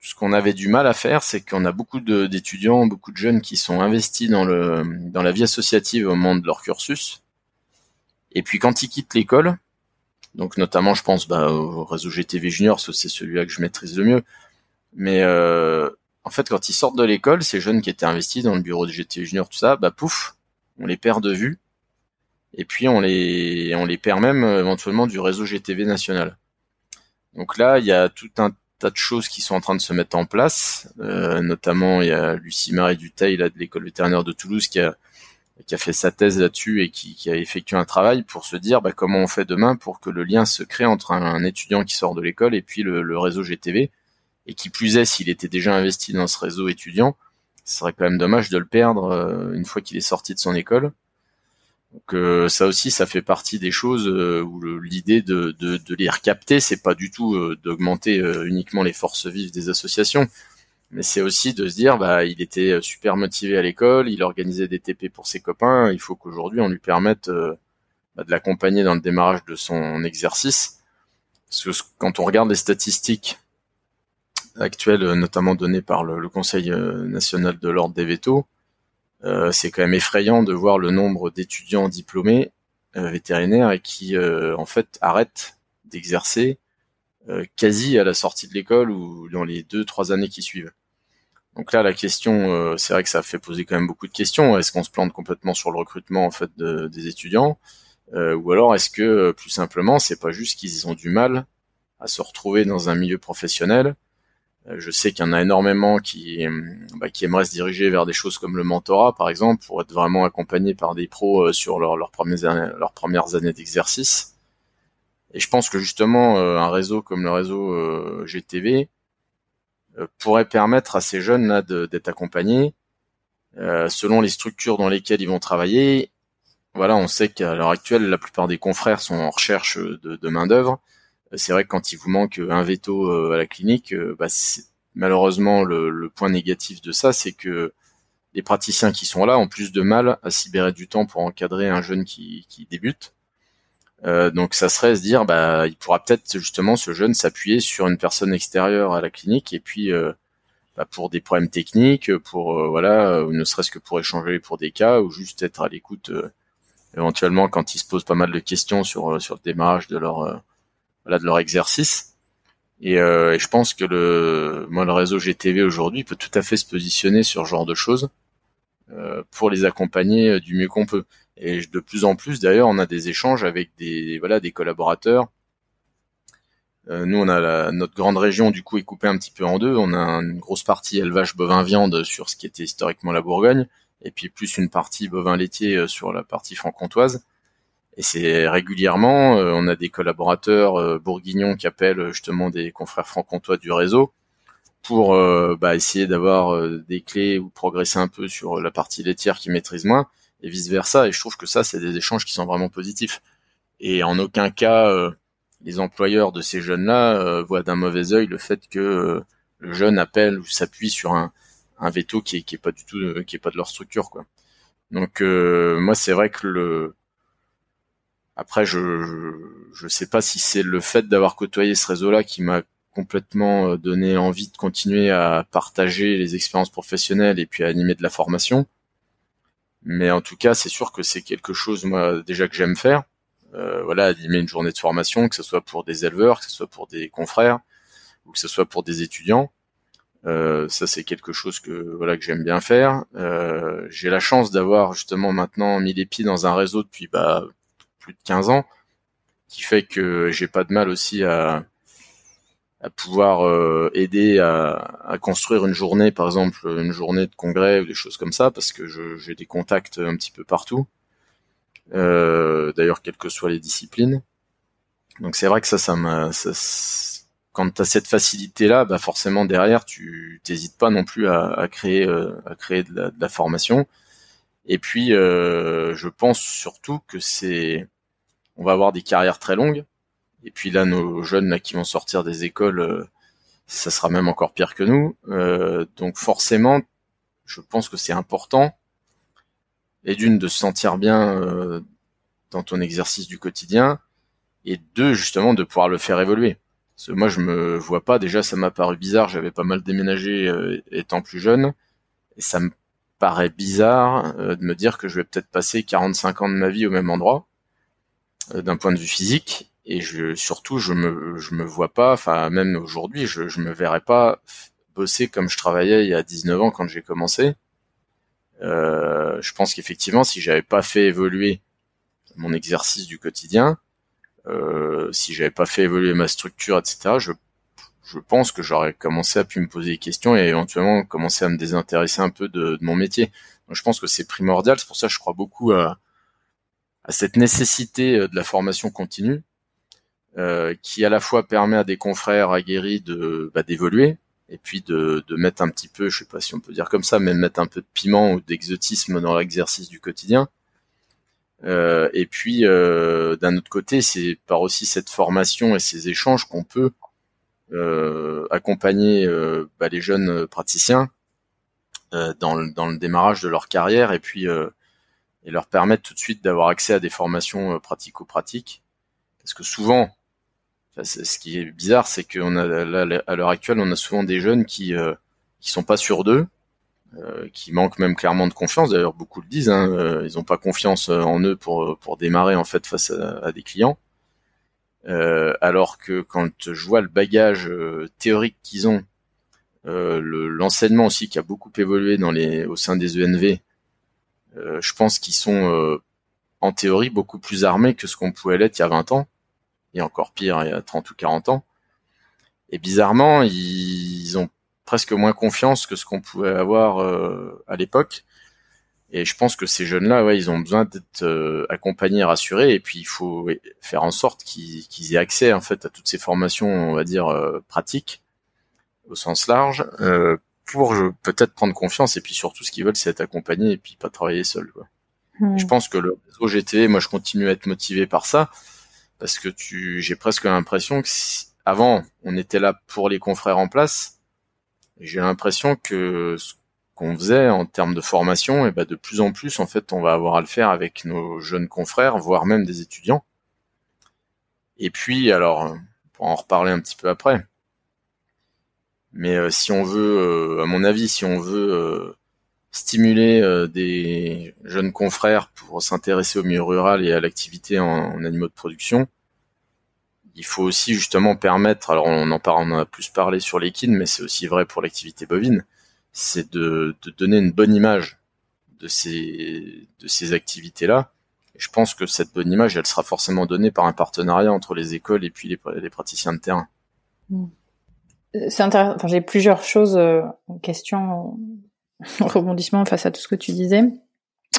ce qu'on avait du mal à faire, c'est qu'on a beaucoup d'étudiants, beaucoup de jeunes qui sont investis dans le dans la vie associative au moment de leur cursus. Et puis quand ils quittent l'école, donc notamment je pense bah, au réseau GTV Junior, c'est celui-là que je maîtrise le mieux, mais euh, en fait, quand ils sortent de l'école, ces jeunes qui étaient investis dans le bureau de GT Junior, tout ça, bah pouf, on les perd de vue. Et puis on les, on les perd même euh, éventuellement du réseau GTV national. Donc là, il y a tout un tas de choses qui sont en train de se mettre en place. Euh, notamment, il y a Lucie Marie Duteil de l'école vétérinaire de Toulouse qui a, qui a fait sa thèse là-dessus et qui, a effectué un travail pour se dire bah, comment on fait demain pour que le lien se crée entre un, étudiant qui sort de l'école et puis le réseau GTV et qui plus est s'il était déjà investi dans ce réseau étudiant, ce serait quand même dommage de le perdre euh, une fois qu'il est sorti de son école. Donc euh, ça aussi, ça fait partie des choses euh, où l'idée de, de, de, les recapter, c'est pas du tout d'augmenter uniquement les forces vives des associations, mais c'est aussi de se dire, bah, il était super motivé à l'école, il organisait des TP pour ses copains, il faut qu'aujourd'hui on lui permette bah, de l'accompagner dans le démarrage de son exercice. Parce que quand on regarde les statistiques actuelle, euh, notamment donnée par le, Conseil euh, national de l'ordre des vétos, euh, c'est quand même effrayant de voir le nombre d'étudiants diplômés vétérinaires et qui en fait arrêtent d'exercer quasi à la sortie de l'école ou dans les deux trois années qui suivent. Donc là, la question, c'est vrai que ça fait poser quand même beaucoup de questions. Est-ce qu'on se plante complètement sur le recrutement en fait des étudiants, ou alors est-ce que plus simplement, c'est pas juste qu'ils ont du mal à se retrouver dans un milieu professionnel euh, je sais qu'il y en a énormément qui, euh, bah, aimeraient se diriger vers des choses comme le mentorat, par exemple, pour être vraiment accompagnés par des pros euh, sur leurs premières années, d'exercice. Et je pense que justement, un réseau comme le réseau GTV pourrait permettre à ces jeunes-là d'être accompagnés selon les structures dans lesquelles ils vont travailler. Voilà, on sait qu'à l'heure actuelle, la plupart des confrères sont en recherche de, de main d'œuvre. C'est vrai que quand il vous manque un veto à la clinique, bah, malheureusement le, point négatif de ça, c'est que les praticiens qui sont là ont plus de mal à s'y libérer du temps pour encadrer un jeune qui, débute. Euh, donc ça serait se dire, bah, il pourra peut-être justement ce jeune s'appuyer sur une personne extérieure à la clinique et puis euh, bah, pour des problèmes techniques, pour euh, voilà, ou ne serait-ce que pour échanger pour des cas ou juste être à l'écoute éventuellement quand ils se posent pas mal de questions sur le démarrage de leur voilà de leur exercice. Et, et, je pense que le moi le réseau GTV aujourd'hui peut tout à fait se positionner sur ce genre de choses pour les accompagner du mieux qu'on peut. Et de plus en plus, d'ailleurs, on a des échanges avec des voilà des collaborateurs. Euh, nous, on a la, notre grande région du coup est coupée un petit peu en deux. On a une grosse partie élevage bovin viande sur ce qui était historiquement la Bourgogne, et puis plus une partie bovin laitier euh, sur la partie franc-comtoise. Et c'est régulièrement, euh, on a des collaborateurs bourguignons qui appellent justement des confrères franc-comtois du réseau pour bah, essayer d'avoir des clés ou progresser un peu sur la partie laitière qu'ils maîtrisent moins et vice versa. Et je trouve que ça, c'est des échanges qui sont vraiment positifs. Et en aucun cas, euh, les employeurs de ces jeunes-là euh, voient d'un mauvais œil le fait que euh, le jeune appelle ou s'appuie sur un, un veto qui est, qui est pas du tout, qui est pas de leur structure, quoi. Donc moi, c'est vrai que le après, je, je, sais pas si c'est le fait d'avoir côtoyé ce réseau-là qui m'a complètement donné envie de continuer à partager les expériences professionnelles et puis à animer de la formation. Mais en tout cas, c'est sûr que c'est quelque chose, moi, déjà que j'aime faire. Euh, voilà, animer une journée de formation, que ce soit pour des éleveurs, que ce soit pour des confrères, ou que ce soit pour des étudiants. Euh, ça, c'est quelque chose que voilà que j'aime bien faire. Euh, j'ai la chance d'avoir justement maintenant mis les pieds dans un réseau depuis bah, plus de 15 ans, qui fait que j'ai pas de mal aussi à, à pouvoir euh, aider à, construire une journée, par exemple une journée de congrès ou des choses comme ça, parce que j'ai des contacts un petit peu partout. Euh, d'ailleurs, quelles que soient les disciplines. Donc c'est vrai que ça, ça m'a, quand tu as cette facilité-là, bah forcément derrière, tu t'hésites pas non plus à, créer, à créer euh, de la, formation. Et puis, je pense surtout que c'est, on va avoir des carrières très longues. Et puis là, nos jeunes là qui vont sortir des écoles, euh, ça sera même encore pire que nous. Euh, donc forcément, je pense que c'est important. Et d'une de se sentir bien euh, dans ton exercice du quotidien, et deux justement de pouvoir le faire évoluer. Parce que moi, je me vois pas. Déjà, ça m'a paru bizarre. J'avais pas mal déménagé étant plus jeune, et ça me paraît bizarre de me dire que je vais peut-être passer 45 ans de ma vie au même endroit d'un point de vue physique et surtout, je me, je me vois pas, enfin, même aujourd'hui, je, je me verrais pas bosser comme je travaillais il y a 19 ans quand j'ai commencé. Euh, je pense qu'effectivement, si j'avais pas fait évoluer mon exercice du quotidien, euh, si j'avais pas fait évoluer ma structure, etc., je, je pense que j'aurais commencé à pu me poser des questions et éventuellement commencer à me désintéresser un peu de, de mon métier. Donc, je pense que c'est primordial. C'est pour ça je crois beaucoup à, à cette nécessité euh, de la formation continue euh, qui à la fois permet à des confrères aguerris de bah, d'évoluer et puis de, de mettre un petit peu, je sais pas si on peut dire comme ça, mais mettre un peu de piment ou d'exotisme dans l'exercice du quotidien. Euh, et puis euh, d'un autre côté, c'est par aussi cette formation et ces échanges qu'on peut euh, accompagner euh, bah, les jeunes praticiens dans, le, dans le démarrage de leur carrière et puis et leur permettre tout de suite d'avoir accès à des formations pratico-pratiques. Parce que souvent, ce qui est bizarre, c'est qu'on a là, à l'heure actuelle, on a souvent des jeunes qui euh, qui sont pas sûrs d'eux, euh, qui manquent même clairement de confiance. D'ailleurs, beaucoup le disent. Hein, euh, ils n'ont pas confiance euh, en eux pour pour démarrer en fait face à, des clients. alors que quand je vois le bagage théorique qu'ils ont, l'enseignement aussi qui a beaucoup évolué dans les au sein des ENV, je pense qu'ils sont en théorie beaucoup plus armés que ce qu'on pouvait l'être il y a 20 ans et encore pire il y a 30 ou 40 ans. Et bizarrement, ils ont presque moins confiance que ce qu'on pouvait avoir euh, à l'époque. Et je pense que ces jeunes-là, ouais, ils ont besoin d'être euh, accompagnés, rassurés, et puis il faut faire en sorte qu'ils aient accès en fait à toutes ces formations, on va dire euh, pratiques au sens large, euh, pour peut-être prendre confiance, et puis surtout ce qu'ils veulent, c'est être accompagnés et puis pas travailler seul. Quoi. Hmm. Je pense que le réseau GT, moi, je continue à être motivé par ça, parce que tu, j'ai presque l'impression que avant, on était là pour les confrères en place. J'ai l'impression que qu'on faisait en termes de formation, et ben de plus en plus, en fait, on va avoir à le faire avec nos jeunes confrères, voire même des étudiants. Et puis, alors, pour en reparler un petit peu après, mais euh, si on veut, euh, à mon avis, si on veut euh, stimuler des jeunes confrères pour s'intéresser au milieu rural et à l'activité en, animaux de production, il faut aussi justement permettre, alors on en, parle, on en a plus parlé sur l'équine, mais c'est aussi vrai pour l'activité bovine, c'est de, donner une bonne image de ces, activités-là. Et je pense que cette bonne image, elle sera forcément donnée par un partenariat entre les écoles et puis les, les praticiens de terrain. Mmh. C'est intéressant. J'ai plusieurs choses, euh, questions, [LAUGHS] rebondissements face à tout ce que tu disais.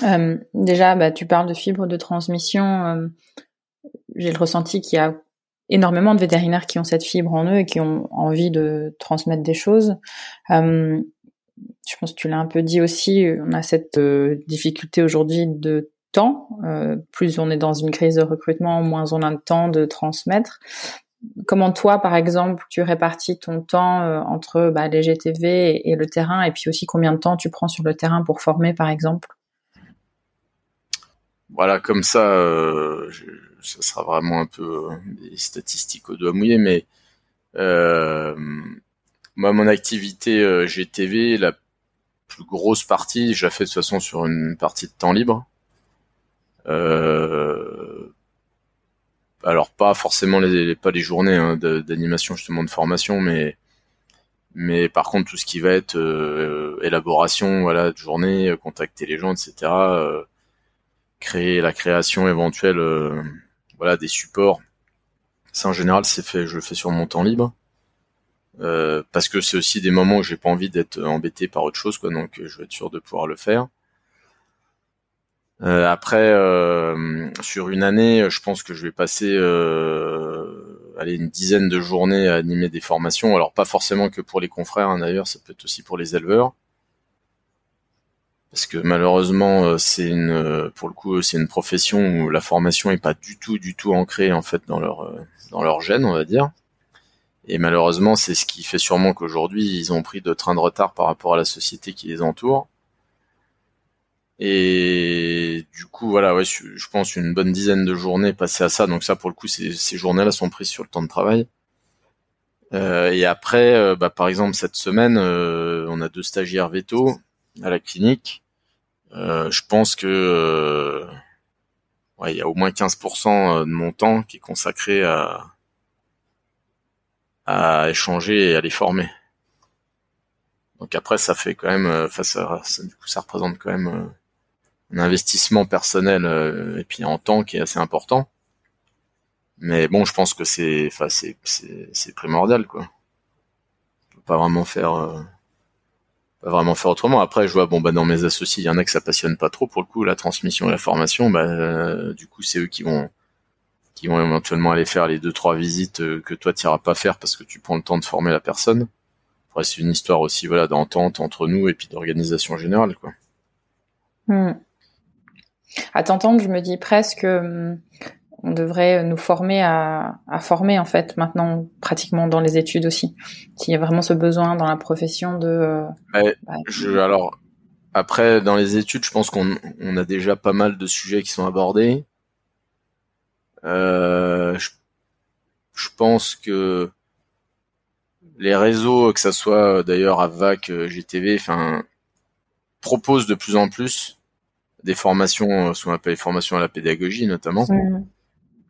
Euh, déjà, bah, tu parles de fibres de transmission. Euh, j'ai le ressenti qu'il y a énormément de vétérinaires qui ont cette fibre en eux et qui ont envie de transmettre des choses. Euh, je pense que tu l'as un peu dit aussi, on a cette euh, difficulté aujourd'hui de temps. Euh, plus on est dans une crise de recrutement, moins on a de temps de transmettre. Comment toi, par exemple, tu répartis ton temps euh, entre bah, les GTV et, le terrain, et puis aussi combien de temps tu prends sur le terrain pour former, par exemple? Voilà, comme ça, je, ça sera vraiment un peu des statistiques au doigt mouillé, mais moi, mon activité GTV, la plus grosse partie, je la fais de toute façon sur une partie de temps libre. Euh, alors pas forcément les, pas les journées hein, d'animation justement de formation, mais mais par contre tout ce qui va être euh, élaboration, voilà, de journée, euh, contacter les gens, etc. créer la création éventuelle, voilà, des supports. Ça en général c'est fait, je le fais sur mon temps libre. Euh, parce que c'est aussi des moments où j'ai pas envie d'être embêté par autre chose, quoi. Donc, je vais être sûr de pouvoir le faire. Euh, après, euh, sur une année, je pense que je vais passer, allez, une dizaine de journées à animer des formations. Alors, pas forcément que pour les confrères, hein, d'ailleurs, ça peut être aussi pour les éleveurs. Parce que malheureusement, c'est une, pour le coup, c'est une profession où la formation est pas du tout, du tout ancrée en fait dans leur, dans leur gène, on va dire. Et malheureusement, c'est ce qui fait sûrement qu'aujourd'hui, ils ont pris de train de retard par rapport à la société qui les entoure. Et du coup, voilà, ouais, je pense une bonne dizaine de journées passées à ça. Donc ça, pour le coup, ces, journées-là sont prises sur le temps de travail. Euh, et après, euh, bah, par exemple, cette semaine, euh, on a deux stagiaires veto à la clinique. Euh, je pense que ouais, il y a au moins 15% de mon temps qui est consacré à, à échanger et à les former. Donc après, ça fait quand même, euh, face à, ça, du coup, ça représente quand même euh, un investissement personnel euh, et puis en temps qui est assez important. Mais bon, je pense que c'est, enfin, c'est, c'est, primordial, quoi. On peut pas vraiment faire, pas vraiment faire autrement. Après, je vois, bon, bah, dans mes associés, il y en a que ça passionne pas trop pour le coup, la transmission et la formation. Bah, du coup, c'est eux qui vont qui vont éventuellement aller faire les deux trois visites euh, que toi tu n'iras pas faire parce que tu prends le temps de former la personne. Après, c'est une histoire aussi voilà d'entente entre nous et puis d'organisation générale quoi. Hmm. À t'entendre, je me dis presque hum, on devrait nous former à, à, former en fait maintenant pratiquement dans les études aussi. S'il y a vraiment ce besoin dans la profession de. Euh, bah, je, alors après dans les études, je pense qu'on on a déjà pas mal de sujets qui sont abordés. Euh, je, je, pense que les réseaux, que ça soit d'ailleurs AVAC, euh, GTV, enfin, proposent de plus en plus des formations, ce qu'on appelle les formations à la pédagogie notamment.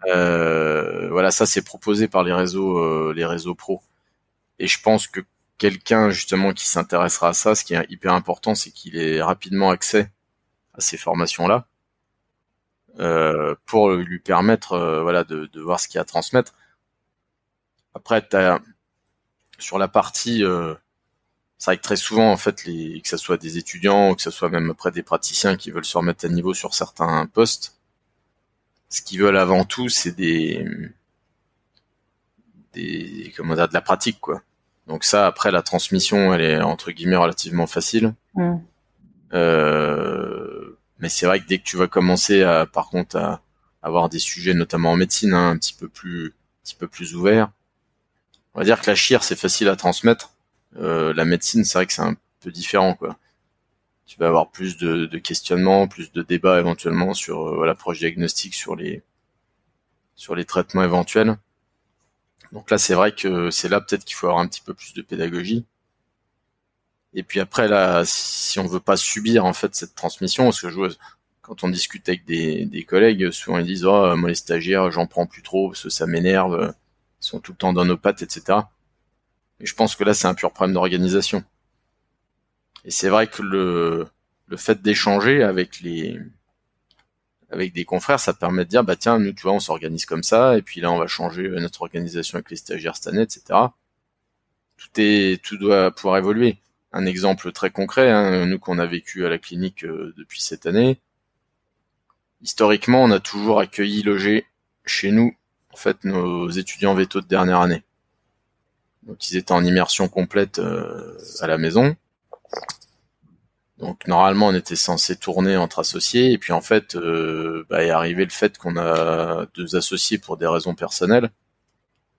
Euh, voilà, ça c'est proposé par les réseaux, euh, les réseaux pro. Et je pense que quelqu'un justement qui s'intéressera à ça, ce qui est hyper important, c'est qu'il ait rapidement accès à ces formations-là. Euh, pour lui permettre euh, voilà de, de, voir ce qu'il y a à transmettre. Après, as, sur la partie euh, c'est vrai que très souvent, en fait, les, que ce soit des étudiants ou que ce soit même après des praticiens qui veulent se remettre à niveau sur certains postes, ce qu'ils veulent avant tout, c'est des, des, comment dire, de la pratique, quoi. Donc ça, après, la transmission, elle est entre guillemets relativement facile. Mm. Euh, mais c'est vrai que dès que tu vas commencer à, par contre, à avoir des sujets, notamment en médecine, hein, un petit peu plus, un petit peu plus ouverts, on va dire que la chire, c'est facile à transmettre. Euh, la médecine, c'est vrai que c'est un peu différent, quoi. Tu vas avoir plus de, de questionnements, plus de débats éventuellement sur euh, l'approche diagnostique, sur les sur les traitements éventuels. Donc là, c'est vrai que c'est là peut-être qu'il faut avoir un petit peu plus de pédagogie. Et puis après, là, si on veut pas subir en fait cette transmission, parce que je quand on discute avec des, des collègues, souvent ils disent oh moi les stagiaires, j'en prends plus trop parce que ça m'énerve, ils sont tout le temps dans nos pattes, etc. Et je pense que là, c'est un pur problème d'organisation. Et c'est vrai que le, le fait d'échanger avec les avec des confrères, ça permet de dire bah tiens, nous tu vois, on s'organise comme ça, et puis là on va changer notre organisation avec les stagiaires cette année, etc. Tout est tout doit pouvoir évoluer. Un exemple très concret, hein, nous qu'on a vécu à la clinique euh, depuis cette année, historiquement, on a toujours accueilli, logé chez nous, en fait, nos étudiants veto de dernière année. Donc ils étaient en immersion complète euh, à la maison. Donc normalement on était censé tourner entre associés et puis en fait euh, bah, est arrivé le fait qu'on a deux associés pour des raisons personnelles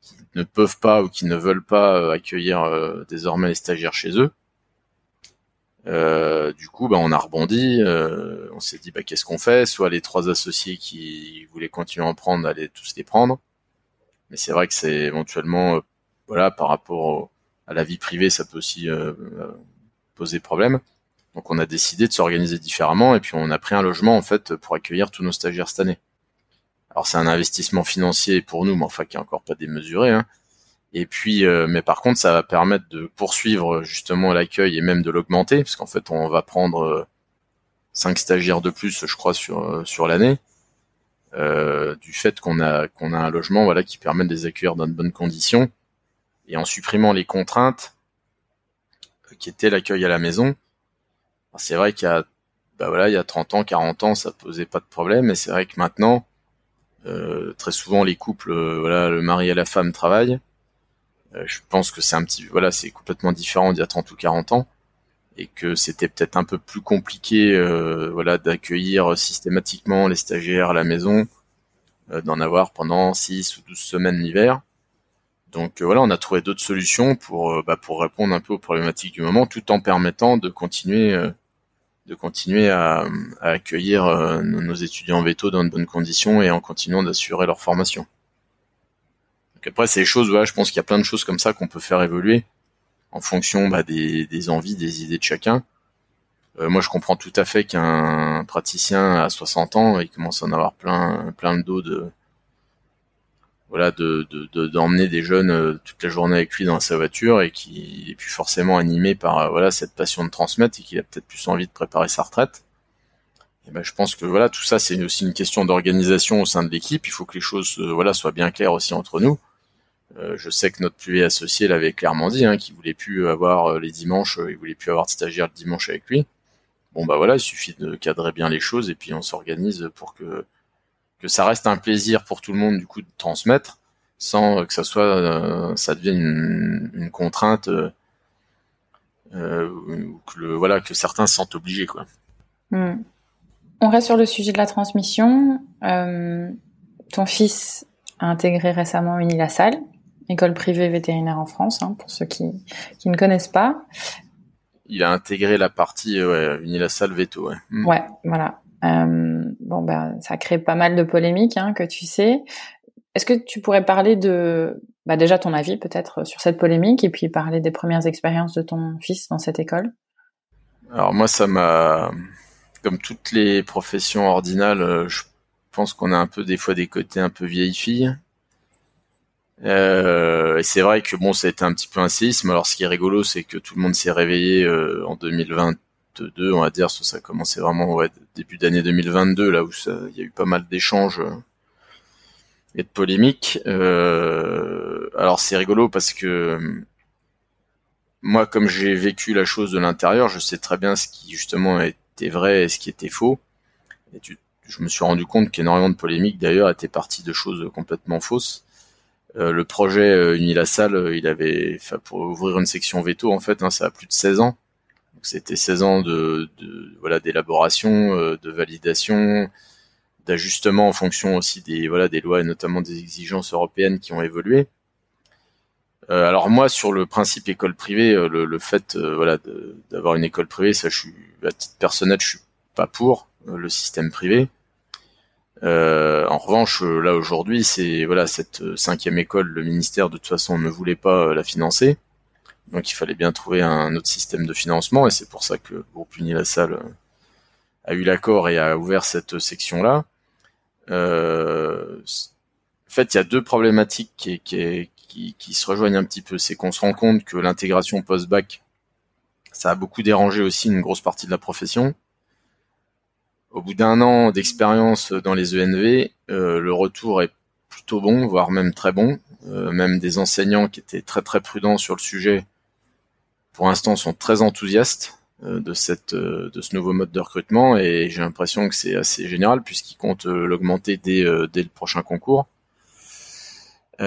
qui ne peuvent pas ou qui ne veulent pas euh, accueillir désormais les stagiaires chez eux. du coup, bah, on a rebondi. on s'est dit, bah, qu'est-ce qu'on fait? Soit les trois associés qui voulaient continuer à en prendre, allaient tous les prendre. Mais c'est vrai que c'est éventuellement voilà, par rapport à la vie privée, ça peut aussi euh, euh, poser problème. Donc on a décidé de s'organiser différemment et puis on a pris un logement en fait pour accueillir tous nos stagiaires cette année. Alors c'est un investissement financier pour nous, mais enfin qui est encore pas démesuré. Hein. Et puis, euh, mais par contre, ça va permettre de poursuivre justement l'accueil et même de l'augmenter, parce qu'en fait, on va prendre cinq stagiaires de plus, je crois, sur sur l'année, du fait qu'on a qu'on a un logement, voilà, qui permet de les accueillir dans de bonnes conditions et en supprimant les contraintes qui étaient l'accueil à la maison. C'est vrai qu'il y a, bah voilà, il y a 30 ans, 40 ans, ça posait pas de problème, mais c'est vrai que maintenant, euh, très souvent les couples, euh, voilà, le mari et la femme travaillent. Euh, je pense que c'est un petit, voilà, c'est complètement différent d'il y a 30 ou 40 ans, et que c'était peut-être un peu plus compliqué, euh, voilà, d'accueillir systématiquement les stagiaires à la maison, d'en avoir pendant 6 ou 12 semaines l'hiver. Donc euh, voilà, on a trouvé d'autres solutions pour euh, bah, pour répondre un peu aux problématiques du moment, tout en permettant de continuer euh, de continuer à, accueillir nos, étudiants veto dans de bonnes conditions et en continuant d'assurer leur formation. Donc après, c'est les choses, voilà, je pense qu'il y a plein de choses comme ça qu'on peut faire évoluer en fonction bah, des, des, envies, des idées de chacun. moi, je comprends tout à fait qu'un praticien à 60 ans, il commence à en avoir plein, plein de dos de, voilà de d'emmener de, des jeunes euh, toute la journée avec lui dans sa voiture et qui est plus forcément animé par euh, voilà cette passion de transmettre et qu'il a peut-être plus envie de préparer sa retraite. Et ben je pense que voilà tout ça c'est aussi une question d'organisation au sein de l'équipe. Il faut que les choses euh, voilà soient bien claires aussi entre nous. je sais que notre plus associé l'avait clairement dit, hein, qu'il voulait plus avoir les dimanches, il voulait plus avoir de stagiaire le dimanche avec lui. Bon bah voilà, il suffit de cadrer bien les choses et puis on s'organise pour que que ça reste un plaisir pour tout le monde du coup de transmettre sans que ça soit euh, ça devienne une, une contrainte euh, euh, que le, voilà que certains se sentent obligés quoi. Hmm. On reste sur le sujet de la transmission. Euh, ton fils a intégré récemment Unilassal, école privée vétérinaire en France, hein, pour ceux qui, qui ne connaissent pas. Il a intégré la partie ouais, Unilassal Veto. Ouais. Hmm. ouais, voilà. Euh, bon, ben, ça crée pas mal de polémiques, hein, que tu sais. Est-ce que tu pourrais parler de, bah, déjà ton avis peut-être sur cette polémique et puis parler des premières expériences de ton fils dans cette école? Alors moi, ça m'a, comme toutes les professions ordinales, euh, je pense qu'on a un peu des fois des côtés un peu vieille fille. Euh, et c'est vrai que bon, ça a été un petit peu un séisme. Alors, ce qui est rigolo, c'est que tout le monde s'est réveillé en 2020 deux, on va dire, ça a commencé vraiment ouais, début d'année 2022, là où il y a eu pas mal d'échanges euh, et de polémiques. Euh, alors c'est rigolo parce que moi, comme j'ai vécu la chose de l'intérieur, je sais très bien ce qui justement était vrai et ce qui était faux. Et je me suis rendu compte qu'énormément de polémiques d'ailleurs étaient parties de choses complètement fausses. Euh, le projet euh, Unilassal, il avait, pour ouvrir une section veto, en fait, hein, ça a plus de 16 ans. C'était 16 ans de, voilà d'élaboration, euh, de validation, d'ajustement en fonction aussi des voilà des lois et notamment des exigences européennes qui ont évolué. Euh, alors moi, sur le principe école privée, euh, le, fait voilà d'avoir une école privée, ça, je suis à titre personnel, je suis pas pour le système privé. En revanche, là aujourd'hui, c'est voilà cette cinquième école, le ministère de toute façon ne voulait pas la financer, donc il fallait bien trouver un autre système de financement, et c'est pour ça que le groupe Unilassal a eu l'accord et a ouvert cette section-là. Euh, en fait, il y a deux problématiques qui, se rejoignent un petit peu. C'est qu'on se rend compte que l'intégration post-bac, ça a beaucoup dérangé aussi une grosse partie de la profession. Au bout d'un an d'expérience dans les ENV, euh, le retour est plutôt bon, voire même très bon. Euh, même des enseignants qui étaient très très prudents sur le sujet, pour l'instant, sont très enthousiastes euh, de cette euh, de ce nouveau mode de recrutement et j'ai l'impression que c'est assez général puisqu'ils comptent euh, l'augmenter dès dès le prochain concours. Et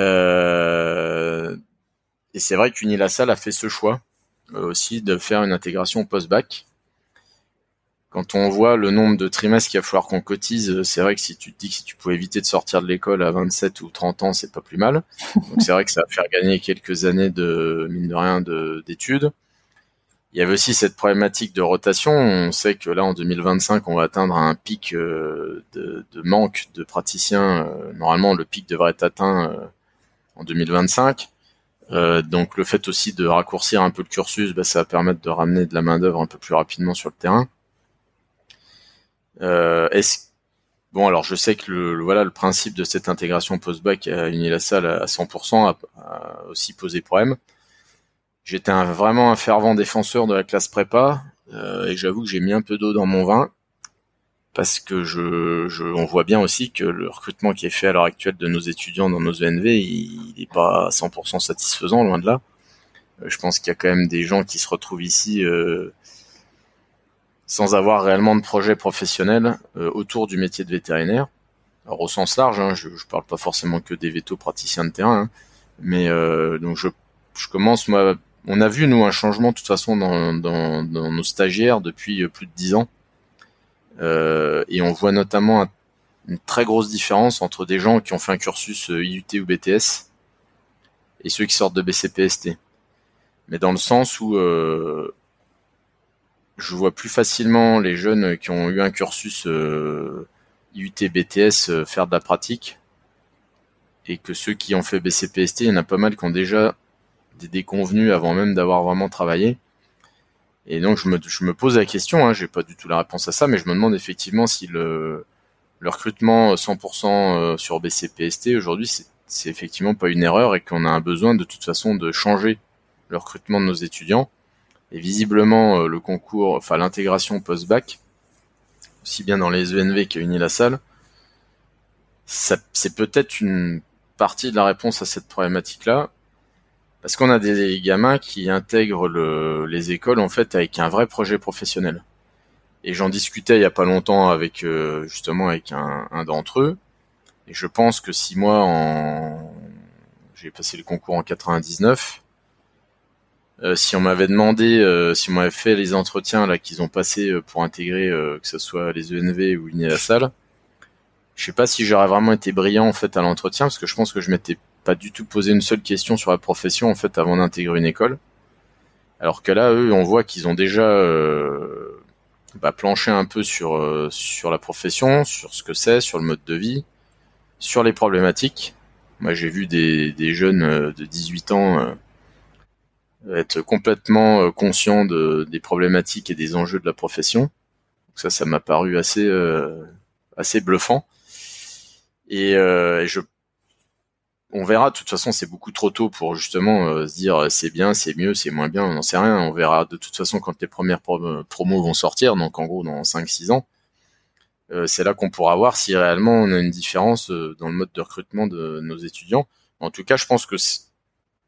c'est vrai qu'Unilassal a fait ce choix aussi de faire une intégration post-bac quand on voit le nombre de trimestres qu'il va falloir qu'on cotise, c'est vrai que si tu te dis que si tu pouvais éviter de sortir de l'école à 27 ou 30 ans, c'est pas plus mal. [LAUGHS] Donc c'est vrai que ça va faire gagner quelques années de, mine de rien, d'études. Il y avait aussi cette problématique de rotation. On sait que là, en 2025, on va atteindre un pic euh, de, de manque de praticiens. Euh, normalement, le pic devrait être atteint euh, en 2025. donc le fait aussi de raccourcir un peu le cursus, bah, ça va permettre de ramener de la main d'œuvre un peu plus rapidement sur le terrain. Euh, est-ce Bon, alors je sais que le, voilà le principe de cette intégration post-bac à Unilassal à 100% a, aussi posé problème. J'étais vraiment un fervent défenseur de la classe prépa euh, et j'avoue que j'ai mis un peu d'eau dans mon vin parce que je, je, on voit bien aussi que le recrutement qui est fait à l'heure actuelle de nos étudiants dans nos ENV, il n'est pas à 100% satisfaisant, loin de là. Euh, je pense qu'il y a quand même des gens qui se retrouvent ici euh, sans avoir réellement de projet professionnel euh, autour du métier de vétérinaire. Alors au sens large, hein, je, je parle pas forcément que des vétos praticiens de terrain, hein, mais euh, donc je, je commence moi. On a vu nous un changement de toute façon dans, dans, dans nos stagiaires depuis euh, plus de dix ans, euh, et on voit notamment une très grosse différence entre des gens qui ont fait un cursus euh, IUT ou BTS et ceux qui sortent de BCPST. Mais dans le sens où euh, je vois plus facilement les jeunes qui ont eu un cursus euh, IUT BTS euh, faire de la pratique et que ceux qui ont fait BCPST, il y en a pas mal qui ont déjà des déconvenus avant même d'avoir vraiment travaillé. Et donc je me, je pose la question, hein, j'ai pas du tout la réponse à ça, mais je me demande effectivement si le, le recrutement 100% euh, sur BCPST aujourd'hui c'est effectivement pas une erreur et qu'on a un besoin de toute façon de changer le recrutement de nos étudiants et visiblement, euh, le concours, enfin l'intégration post-bac, aussi bien dans les ENV qu'à Unilassal, c'est peut-être une partie de la réponse à cette problématique-là, parce qu'on a des gamins qui intègrent le, les écoles en fait avec un vrai projet professionnel. Et j'en discutais il y a pas longtemps avec euh, justement avec un, d'entre eux. Et je pense que si moi en j'ai passé le concours en 99, euh, si on m'avait demandé, euh, si on m'avait fait les entretiens là qu'ils ont passé euh, pour intégrer, que ce soit les ENV ou Unilassal, je sais pas si j'aurais vraiment été brillant en fait à l'entretien parce que je pense que je m'étais pas du tout posé une seule question sur la profession en fait avant d'intégrer une école. Alors que là, eux, on voit qu'ils ont déjà bah, planché un peu sur sur la profession, sur ce que c'est, sur le mode de vie, sur les problématiques. Moi, j'ai vu des, des jeunes de 18 ans être complètement euh, conscient de, des problématiques et des enjeux de la profession. Ça, ça m'a paru assez euh, assez bluffant. Et, euh, je, on verra. De toute façon, c'est beaucoup trop tôt pour justement euh, se dire c'est bien, c'est mieux, c'est moins bien. On n'en sait rien. On verra de toute façon quand les premières promos vont sortir. Donc en gros, dans 5-6 ans. c'est là qu'on pourra voir si réellement on a une différence dans le mode de recrutement de nos étudiants. En tout cas, je pense que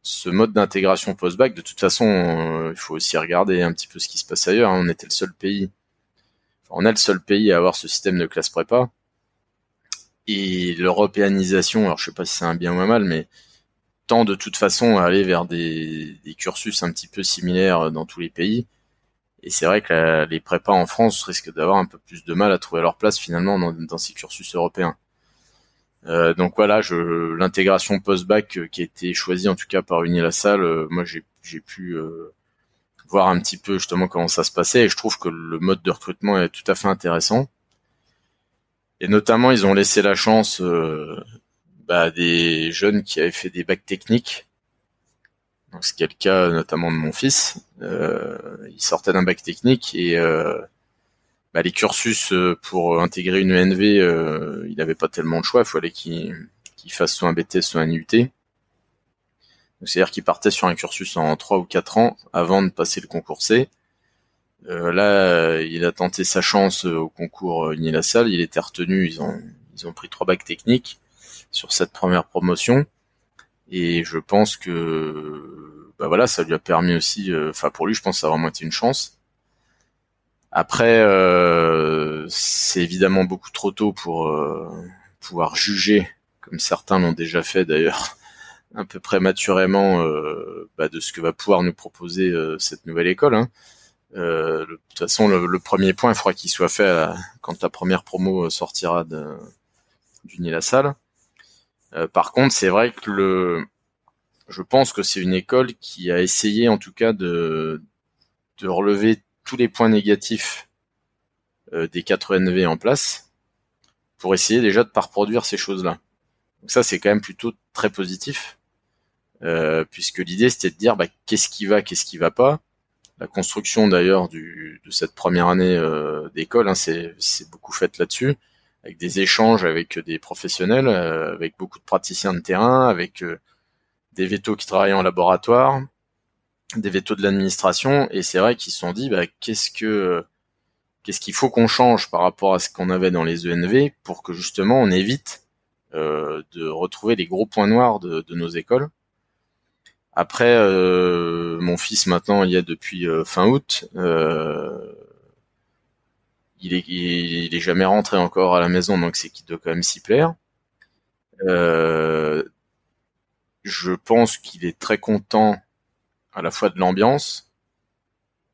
ce mode d'intégration post-bac, de toute façon, euh, il faut aussi regarder un petit peu ce qui se passe ailleurs. On était le seul pays, on est le seul pays à avoir ce système de classe prépa. Et l'européanisation, alors je sais pas si c'est un bien ou un mal, mais tend de toute façon à aller vers des, cursus un petit peu similaires dans tous les pays. Et c'est vrai que les prépas en France risquent d'avoir un peu plus de mal à trouver leur place finalement dans ces cursus européens. Euh, donc voilà, je l'intégration post-bac euh, qui a été choisie en tout cas par Unilassal, euh, moi j'ai j'ai pu voir un petit peu justement comment ça se passait et je trouve que le mode de recrutement est tout à fait intéressant. Et notamment, ils ont laissé la chance bah, des jeunes qui avaient fait des bacs techniques. Donc, ce qui est le cas notamment de mon fils. il sortait d'un bac technique et bah, les cursus euh, pour intégrer une ENV, euh, il n'avait pas tellement de choix. Il fallait qu'il fasse soit un BTS, soit un UT. C'est-à-dire qu'il partait sur un cursus en 3 ou 4 ans avant de passer le concours C. Euh, là, il a tenté sa chance au concours Unilassal. Il était retenu. Ils ont, ils ont pris trois bacs techniques sur cette première promotion. Et je pense que, bah voilà, ça lui a permis aussi, enfin pour lui, je pense que ça a vraiment été une chance. Après, euh, c'est évidemment beaucoup trop tôt pour euh, pouvoir juger, comme certains l'ont déjà fait d'ailleurs, [LAUGHS] un peu prématurément euh, bah, de ce que va pouvoir nous proposer cette nouvelle école. Hein. de toute façon, le, premier point, il faudra qu'il soit fait quand la première promo sortira du Nil salle. par contre, c'est vrai que le, je pense que c'est une école qui a essayé, en tout cas, de, de relever les points négatifs euh, des 4 NV en place pour essayer déjà de pas reproduire ces choses-là. Donc ça, c'est quand même plutôt très positif, euh, puisque l'idée c'était de dire bah, qu'est-ce qui va, qu'est-ce qui va pas. La construction d'ailleurs de cette première année euh, d'école, hein, c'est beaucoup fait là-dessus, avec des échanges avec des professionnels, avec beaucoup de praticiens de terrain, avec des vétos qui travaillent en laboratoire, des vétos de l'administration et c'est vrai qu'ils se sont dit bah, qu'est-ce que qu'est-ce qu'il faut qu'on change par rapport à ce qu'on avait dans les ENV pour que justement on évite euh, de retrouver les gros points noirs de, nos écoles. Après, euh, mon fils maintenant il y a depuis euh, fin août, il est, il est jamais rentré encore à la maison donc c'est qu'il doit quand même s'y plaire. je pense qu'il est très content à la fois de l'ambiance,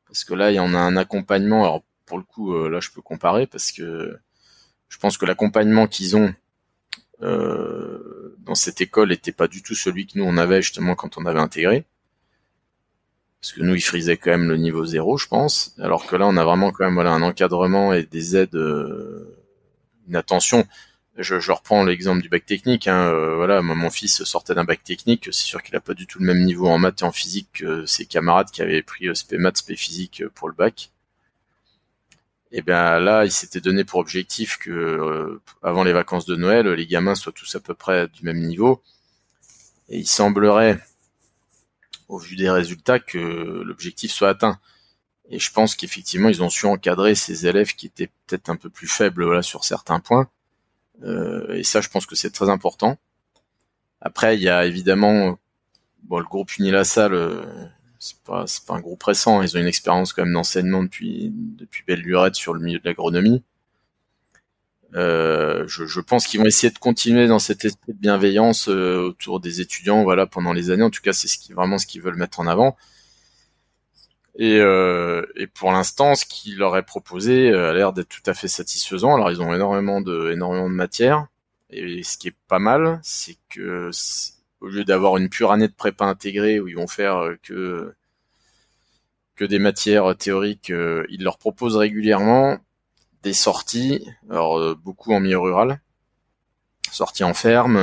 parce que là, il y en a un accompagnement. Alors, pour le coup, euh, là, je peux comparer parce que je pense que l'accompagnement qu'ils ont euh, dans cette école n'était pas du tout celui que nous on avait justement quand on avait intégré. Parce que nous, ils frisaient quand même le niveau zéro, je pense. Alors que là, on a vraiment quand même voilà un encadrement et des aides, euh, une attention je, je reprends l'exemple du bac technique. Hein, euh, voilà, mon fils sortait d'un bac technique. C'est sûr qu'il a pas du tout le même niveau en maths et en physique que ses camarades qui avaient pris euh, SP maths, SP physique euh, pour le bac. Et bien là, il s'était donné pour objectif que avant les vacances de Noël, les gamins soient tous à peu près du même niveau. Et il semblerait, au vu des résultats, que l'objectif soit atteint. Et je pense qu'effectivement, ils ont su encadrer ces élèves qui étaient peut-être un peu plus faibles sur certains points et ça, je pense que c'est très important. Après, il y a évidemment le groupe Unilassal, euh, c'est pas pas un groupe récent. Ils ont une expérience quand même d'enseignement depuis depuis belle lurette sur le milieu de l'agronomie. Euh, je, je, pense qu'ils vont essayer de continuer dans cet esprit de bienveillance autour des étudiants, voilà, pendant les années. En tout cas, c'est ce qui vraiment ce qu'ils veulent mettre en avant. Et, euh, et pour l'instant, ce qu'il leur est proposé euh, a l'air d'être tout à fait satisfaisant. Alors, ils ont énormément de, énormément de matière. Et ce qui est pas mal, c'est que au lieu d'avoir une pure année de prépa intégrée où ils vont faire euh, que que des matières théoriques, euh, ils leur proposent régulièrement des sorties, alors beaucoup en milieu rural, sorties en ferme,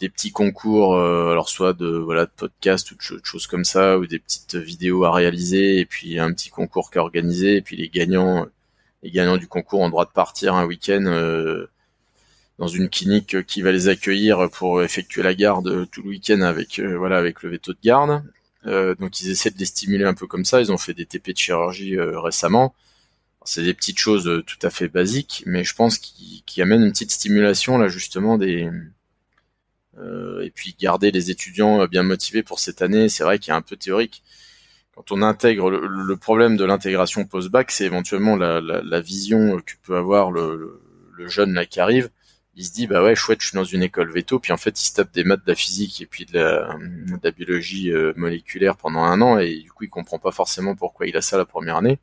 des petits concours, euh, alors soit de voilà de podcast ou de, choses comme ça, ou des petites vidéos à réaliser, et puis un petit concours qui est organisé, et puis les gagnants, les gagnants du concours ont droit de partir un week-end euh, dans une clinique qui va les accueillir pour effectuer la garde tout le week-end avec euh, voilà avec le veto de garde. donc ils essaient de les stimuler un peu comme ça. Ils ont fait des TP de chirurgie récemment. C'est des petites choses tout à fait basiques, mais je pense qu'ils amènent une petite stimulation là justement des et puis garder les étudiants bien motivés pour cette année, c'est vrai qu'il y a un peu théorique. Quand on intègre le, problème de l'intégration post-bac, c'est éventuellement la, vision que peut avoir le, jeune là qui arrive. Il se dit bah ouais chouette, je suis dans une école veto, puis en fait il se tape des maths, de la physique et puis de la, biologie moléculaire pendant un an et du coup il comprend pas forcément pourquoi il a ça la première année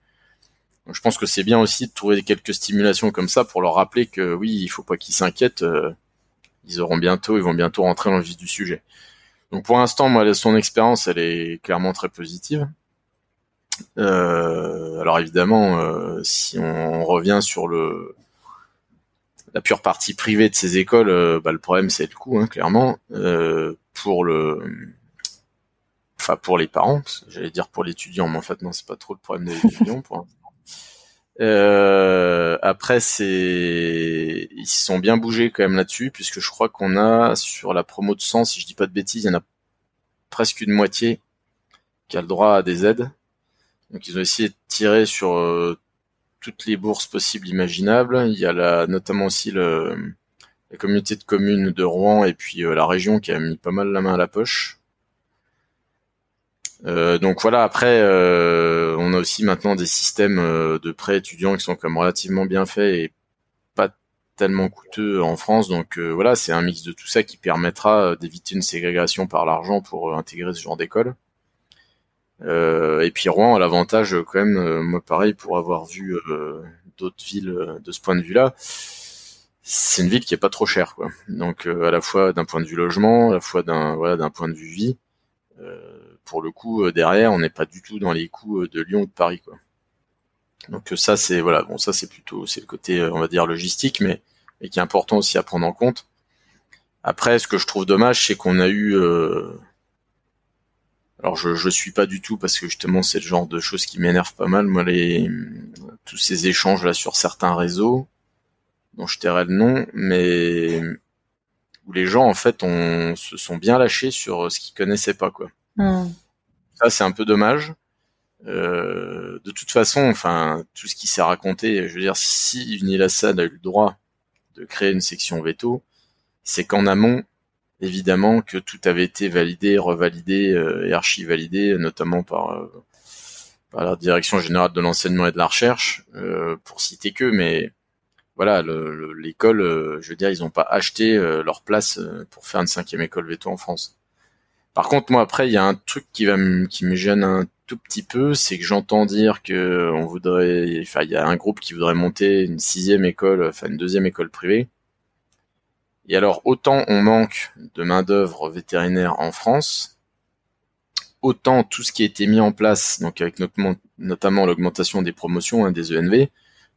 je pense que c'est bien aussi de trouver quelques stimulations comme ça pour leur rappeler que oui, il faut pas qu'ils s'inquiètent. Euh, ils auront bientôt, ils vont bientôt rentrer dans le vif du sujet. Donc pour l'instant, moi, son expérience, elle est clairement très positive. Euh, alors évidemment, euh, si on revient sur le la pure partie privée de ces écoles, bah, le problème c'est le coût, hein, clairement. pour le enfin pour les parents, j'allais dire pour l'étudiant, mais en fait non, c'est pas trop le problème des étudiants. Pour euh, après, c'est ils se sont bien bougés quand même là-dessus, puisque je crois qu'on a sur la promo de 100, si je dis pas de bêtises, il y en a presque une moitié qui a le droit à des aides. Donc ils ont essayé de tirer sur euh, toutes les bourses possibles imaginables. Il y a la, notamment aussi le, la communauté de communes de Rouen et puis euh, la région qui a mis pas mal la main à la poche. Euh, donc voilà, après, euh, on a aussi maintenant des systèmes euh, de prêts étudiants qui sont comme relativement bien faits et pas tellement coûteux en France. Donc voilà, c'est un mix de tout ça qui permettra d'éviter une ségrégation par l'argent pour intégrer ce genre d'école. et puis Rouen a l'avantage quand même, moi pareil, pour avoir vu d'autres villes de ce point de vue-là, c'est une ville qui est pas trop chère, quoi. Donc à la fois d'un point de vue logement, à la fois d'un voilà d'un point de vue vie. Pour le coup euh, derrière, on n'est pas du tout dans les coûts euh, de Lyon ou de Paris, quoi. Donc ça c'est voilà, bon ça c'est plutôt c'est le côté on va dire logistique, mais, et qui est important aussi à prendre en compte. Après, ce que je trouve dommage, c'est qu'on a eu alors je je suis pas du tout parce que justement c'est le genre de choses qui m'énervent pas mal moi les tous ces échanges là sur certains réseaux dont je tairai le nom mais où les gens en fait on se sont bien lâchés sur ce qu'ils connaissaient pas quoi. Ça, c'est un peu dommage. Euh, de toute façon, enfin, tout ce qui s'est raconté, je veux dire, si Unilassad a eu le droit de créer une section veto, c'est qu'en amont, évidemment, que tout avait été validé, revalidé euh, et archi-validé, notamment par, euh, par la direction générale de l'enseignement et de la recherche, euh, pour citer que, mais voilà, l'école, je veux dire, ils n'ont pas acheté leur place pour faire une cinquième école veto en France. Par contre, moi après, il y a un truc qui va qui me gêne un tout petit peu, c'est que j'entends dire que on voudrait, enfin, il y a un groupe qui voudrait monter une sixième école, enfin une deuxième école privée. Et alors, autant on manque de main d'œuvre vétérinaire en France, autant tout ce qui a été mis en place, donc avec notamment l'augmentation des promotions hein, des ENV,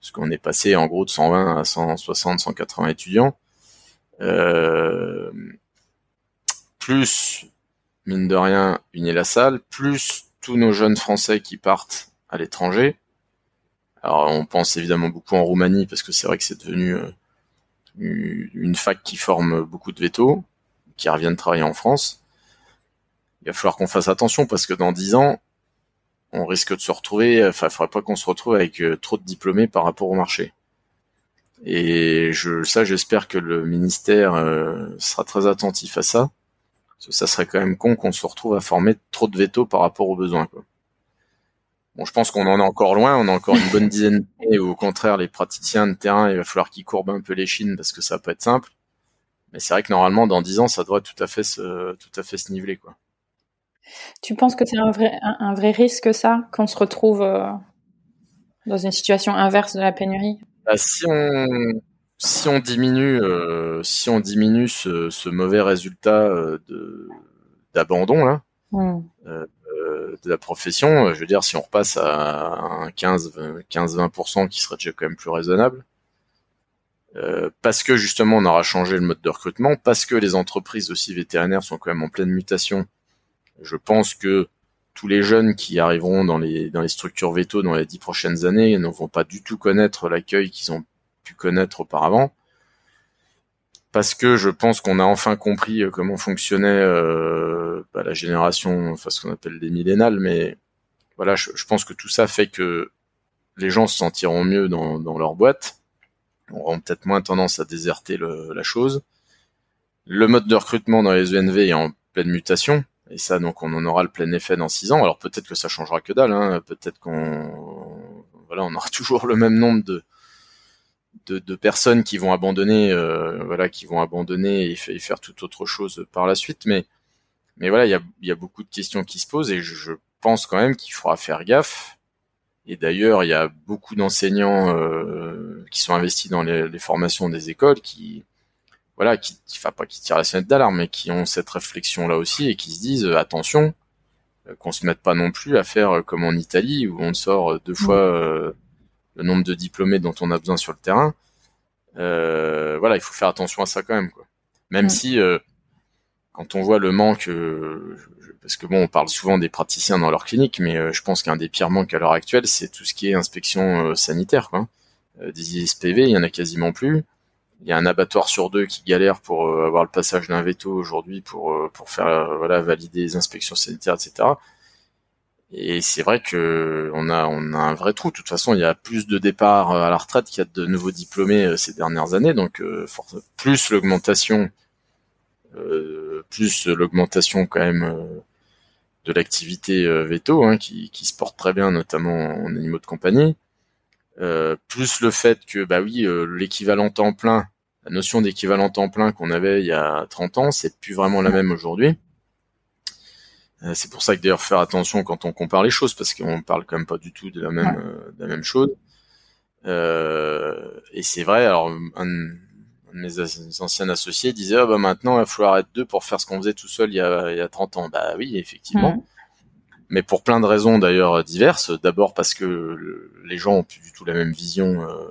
parce qu'on est passé en gros de 120 à 160, 180 étudiants, euh, plus mine de rien, la salle, plus tous nos jeunes Français qui partent à l'étranger. Alors on pense évidemment beaucoup en Roumanie parce que c'est vrai que c'est devenu euh, une fac qui forme beaucoup de vétos, qui reviennent travailler en France. Il va falloir qu'on fasse attention parce que dans dix ans, on risque de se retrouver, enfin, il faudrait pas qu'on se retrouve avec euh, trop de diplômés par rapport au marché. Et je, ça, j'espère que le ministère euh, sera très attentif à ça ça serait quand même con qu'on se retrouve à former trop de veto par rapport aux besoins. Quoi. Bon, je pense qu'on en est encore loin, on a encore une bonne dizaine d'années où au contraire les praticiens de terrain, il va falloir qu'ils courbent un peu les chines parce que ça va pas être simple. Mais c'est vrai que normalement dans dix ans, ça doit tout à fait se, tout à fait se niveler quoi. Tu penses que c'est un vrai, un, vrai risque ça, qu'on se retrouve euh, dans une situation inverse de la pénurie? Bah, Si on si on diminue, euh, si on diminue ce, ce mauvais résultat euh, de d'abandon là, hmm. euh, de la profession, je veux dire, si on repasse à un 15-20% qui serait déjà quand même plus raisonnable, parce que justement on aura changé le mode de recrutement, parce que les entreprises aussi vétérinaires sont quand même en pleine mutation. Je pense que tous les jeunes qui arriveront dans les dans les structures veto dans les dix prochaines années ne vont pas du tout connaître l'accueil qu'ils ont connaître auparavant. Parce que je pense qu'on a enfin compris euh, comment fonctionnait euh, bah, la génération, enfin ce qu'on appelle les millénales, mais voilà, je, pense que tout ça fait que les gens se sentiront mieux dans, leur boîte, auront peut-être moins tendance à déserter la chose. le mode de recrutement dans les ENV est en pleine mutation. Et ça, donc, on en aura le plein effet dans six ans. Alors peut-être que ça changera que dalle. Hein. Peut-être qu'on, voilà, on aura [LAUGHS] toujours le même nombre de de, personnes qui vont abandonner, euh, voilà, qui vont abandonner et, faire toute autre chose par la suite. Mais mais voilà, il y a, y a beaucoup de questions qui se posent et je, pense quand même qu'il faudra faire gaffe. Et d'ailleurs, il y a beaucoup d'enseignants euh, qui sont investis dans les, les, formations des écoles qui voilà, qui, qui, enfin, pas qui tirent la sonnette d'alarme, mais qui ont cette réflexion là aussi et qui se disent euh, attention, euh, qu'on se mette pas non plus à faire euh, comme en Italie où on sort deux fois le nombre de diplômés dont on a besoin sur le terrain. voilà, il faut faire attention à ça quand même, quoi. Même si quand on voit le manque, parce que bon, on parle souvent des praticiens dans leur clinique, mais je pense qu'un des pires manques à l'heure actuelle, c'est tout ce qui est inspection sanitaire. Quoi. des ISPV, il y en a quasiment plus il y a un abattoir sur deux qui galère pour euh, avoir le passage d'un veto aujourd'hui pour euh, pour faire euh, voilà valider les inspections sanitaires etc et c'est vrai que on a on a un vrai trou. De toute façon il y a plus de départs à la retraite qu'il y a de nouveaux diplômés ces dernières années. Donc plus l'augmentation plus l'augmentation quand même de l'activité veto hein, qui, qui se porte très bien notamment en animaux de compagnie. Euh, plus le fait que bah oui euh, l'équivalent temps plein la notion d'équivalent temps plein qu'on avait il y a 30 ans c'est plus vraiment la même aujourd'hui. euh, c'est pour ça que d'ailleurs faire attention quand on compare les choses parce qu'on parle quand même pas du tout de la même de la même chose. Et c'est vrai alors un, de mes anciens associés disait ah bah maintenant il va falloir être deux pour faire ce qu'on faisait tout seul il y a, il y a 30 ans. Bah oui effectivement. Mais pour plein de raisons d'ailleurs diverses. D'abord parce que les gens ont plus du tout la même vision euh,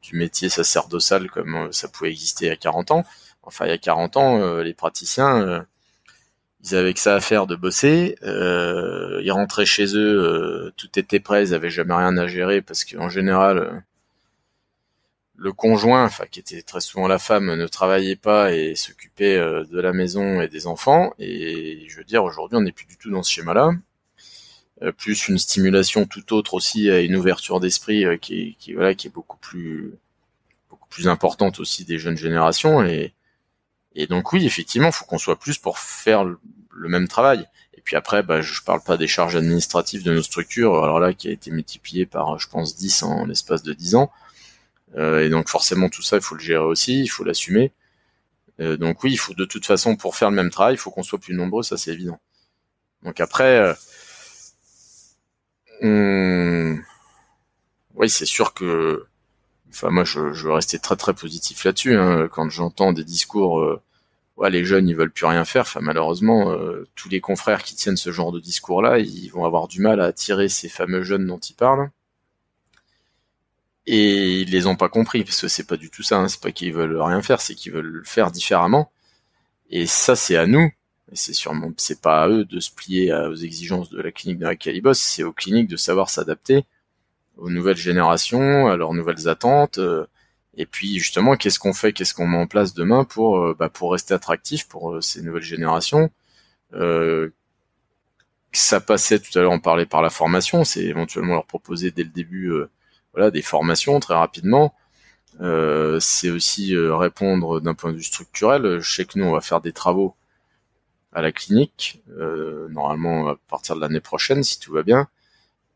du métier sacerdotal comme euh, ça pouvait exister il y a 40 ans. Enfin, il y a 40 ans, euh, les praticiens, ils avaient que ça à faire de bosser. ils rentraient chez eux, tout était prêt, ils avaient jamais rien à gérer parce qu'en général, le conjoint, enfin qui était très souvent la femme, ne travaillait pas et s'occupait euh, de la maison et des enfants. Et je veux dire, aujourd'hui, on n'est plus du tout dans ce schéma-là. Euh, plus une stimulation tout autre aussi à une ouverture d'esprit euh, qui, qui, voilà, qui est beaucoup plus beaucoup plus importante aussi des jeunes générations. Et, et donc oui, effectivement, faut qu'on soit plus pour faire le, même travail. Et puis après, bah, je parle pas des charges administratives de nos structures, alors là, qui a été multiplié par, je pense, 10 en l'espace de 10 ans. Euh, et donc forcément tout ça, il faut le gérer aussi, il faut l'assumer. Euh, donc oui, il faut de toute façon pour faire le même travail, il faut qu'on soit plus nombreux, ça c'est évident. Donc après, euh, oui, c'est sûr que, enfin moi je, je, veux rester très très positif là-dessus. Hein. Quand j'entends des discours, ouais les jeunes ils veulent plus rien faire. Enfin malheureusement, tous les confrères qui tiennent ce genre de discours-là, ils vont avoir du mal à attirer ces fameux jeunes dont ils parlent et ils les ont pas compris parce que c'est pas du tout ça. Hein. C'est pas qu'ils veulent rien faire, c'est qu'ils veulent le faire différemment. Et ça, c'est à nous. Et c'est sûrement, c'est pas à eux de se plier aux exigences de la clinique de la Calibos. C'est aux cliniques de savoir s'adapter aux nouvelles générations, à leurs nouvelles attentes. Euh, et puis justement, qu'est-ce qu'on fait, qu'est-ce qu'on met en place demain pour euh, bah, pour rester attractif pour euh, ces nouvelles générations? ça passait tout à l'heure, on parlait par la formation, c'est éventuellement leur proposer dès le début voilà des formations très rapidement. Euh, c'est aussi euh, répondre d'un point de vue structurel. Je sais que nous on va faire des travaux à la clinique, euh, normalement à partir de l'année prochaine si tout va bien.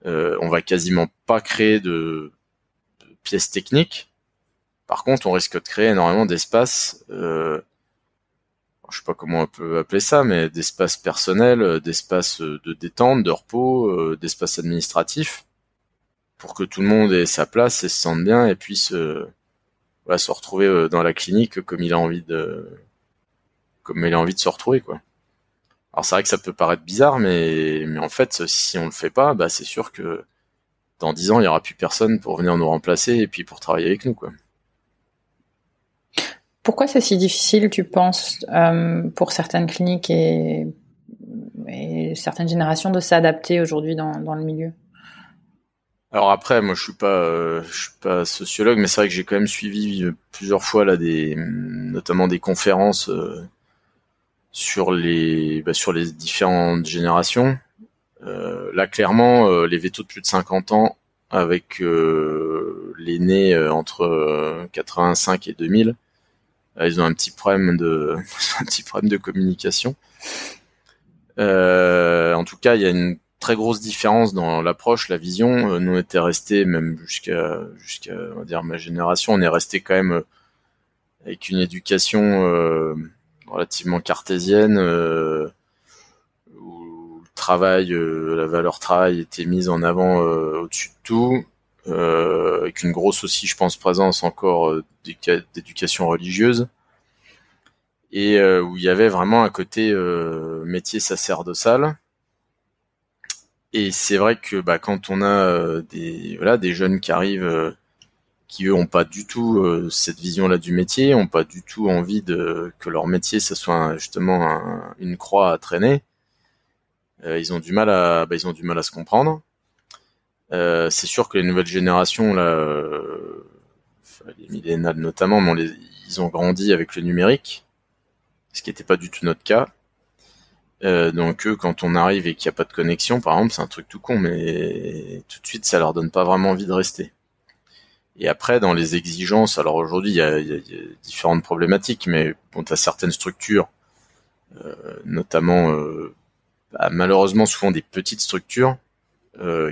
on va quasiment pas créer de, pièces techniques. Par contre, on risque de créer énormément d'espaces. Euh, je sais pas comment on peut appeler ça, mais d'espaces personnels, d'espaces de détente, de repos, d'espaces administratifs pour que tout le monde ait sa place et se sente bien et puisse euh, se retrouver euh, dans la clinique comme il a envie de comme il a envie de se retrouver quoi. Alors c'est vrai que ça peut paraître bizarre mais en fait si on le fait pas bah c'est sûr que dans dix ans il y aura plus personne pour venir nous remplacer et puis pour travailler avec nous quoi. Pourquoi c'est si difficile, tu penses, euh, pour certaines cliniques et, certaines générations de s'adapter aujourd'hui dans, le milieu? Alors après, moi je suis pas, euh, suis pas sociologue, mais c'est vrai que j'ai quand même suivi euh, plusieurs fois là des, notamment des conférences sur les, bah, sur les différentes générations. là clairement, les vétos de plus de 50 ans avec les nés entre 85 et 2000, ils ont un petit problème de [LAUGHS] un petit problème de communication. en tout cas, il y a une très grosse différence dans l'approche, la vision. nous on était resté même jusqu'à jusqu'à on va dire ma génération, on est resté quand même avec une éducation relativement cartésienne travail, euh, la valeur travail était mise en avant euh, au-dessus de tout, euh, avec une grosse aussi, je pense, présence encore d'éducation religieuse, et où il y avait vraiment un côté métier sacerdotal. Et c'est vrai que bah, quand on a des voilà des jeunes qui arrivent qui eux ont pas du tout cette vision-là du métier, ont pas du tout envie que leur métier ça soit justement une croix à traîner. Euh, ils ont du mal à, bah, ils ont du mal à se comprendre. Euh, c'est sûr que les nouvelles générations, là, euh, les millénales notamment, ils ont grandi avec le numérique, ce qui n'était pas du tout notre cas. Euh, donc eux, quand on arrive et qu'il n'y a pas de connexion, par exemple, c'est un truc tout con, mais tout de suite, ça leur donne pas vraiment envie de rester. Et après, dans les exigences, alors aujourd'hui, il y a, différentes problématiques, mais bon, tu as certaines structures, notamment bah, malheureusement souvent des petites structures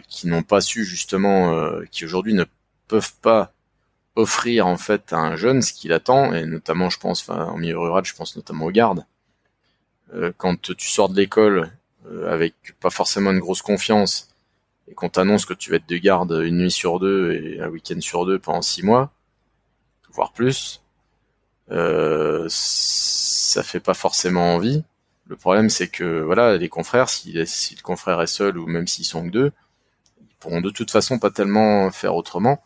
qui n'ont pas su justement, euh, qui aujourd'hui ne peuvent pas offrir en fait à un jeune ce qu'il attend, et notamment je pense, enfin, en milieu rural, je pense notamment aux gardes. Euh, quand tu sors de l'école avec pas forcément une grosse confiance et qu'on t'annonce que tu vas être de garde une nuit sur deux et un week-end sur deux pendant six mois, voire plus, euh, ça fait pas forcément envie. Le problème, c'est que voilà, les confrères, si, le confrère est seul ou même s'ils sont que deux, ils pourront de toute façon pas tellement faire autrement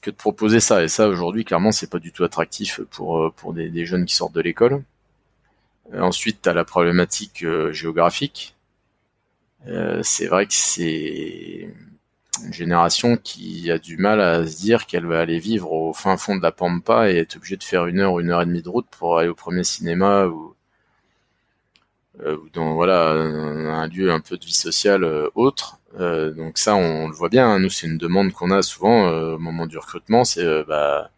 que de proposer ça. Et ça, aujourd'hui, clairement, c'est pas du tout attractif pour euh, des, jeunes qui sortent de l'école. Euh, ensuite, tu as la problématique euh, géographique. c'est vrai que c'est une génération qui a du mal à se dire qu'elle va aller vivre au fin fond de la Pampa et être obligée de faire une heure, une heure et demie de route pour aller au premier cinéma ou dans voilà un, lieu un peu de vie sociale euh, autre. Euh, donc ça, on, le voit bien. Hein. Nous, c'est une demande qu'on a souvent au moment du recrutement. C'est bah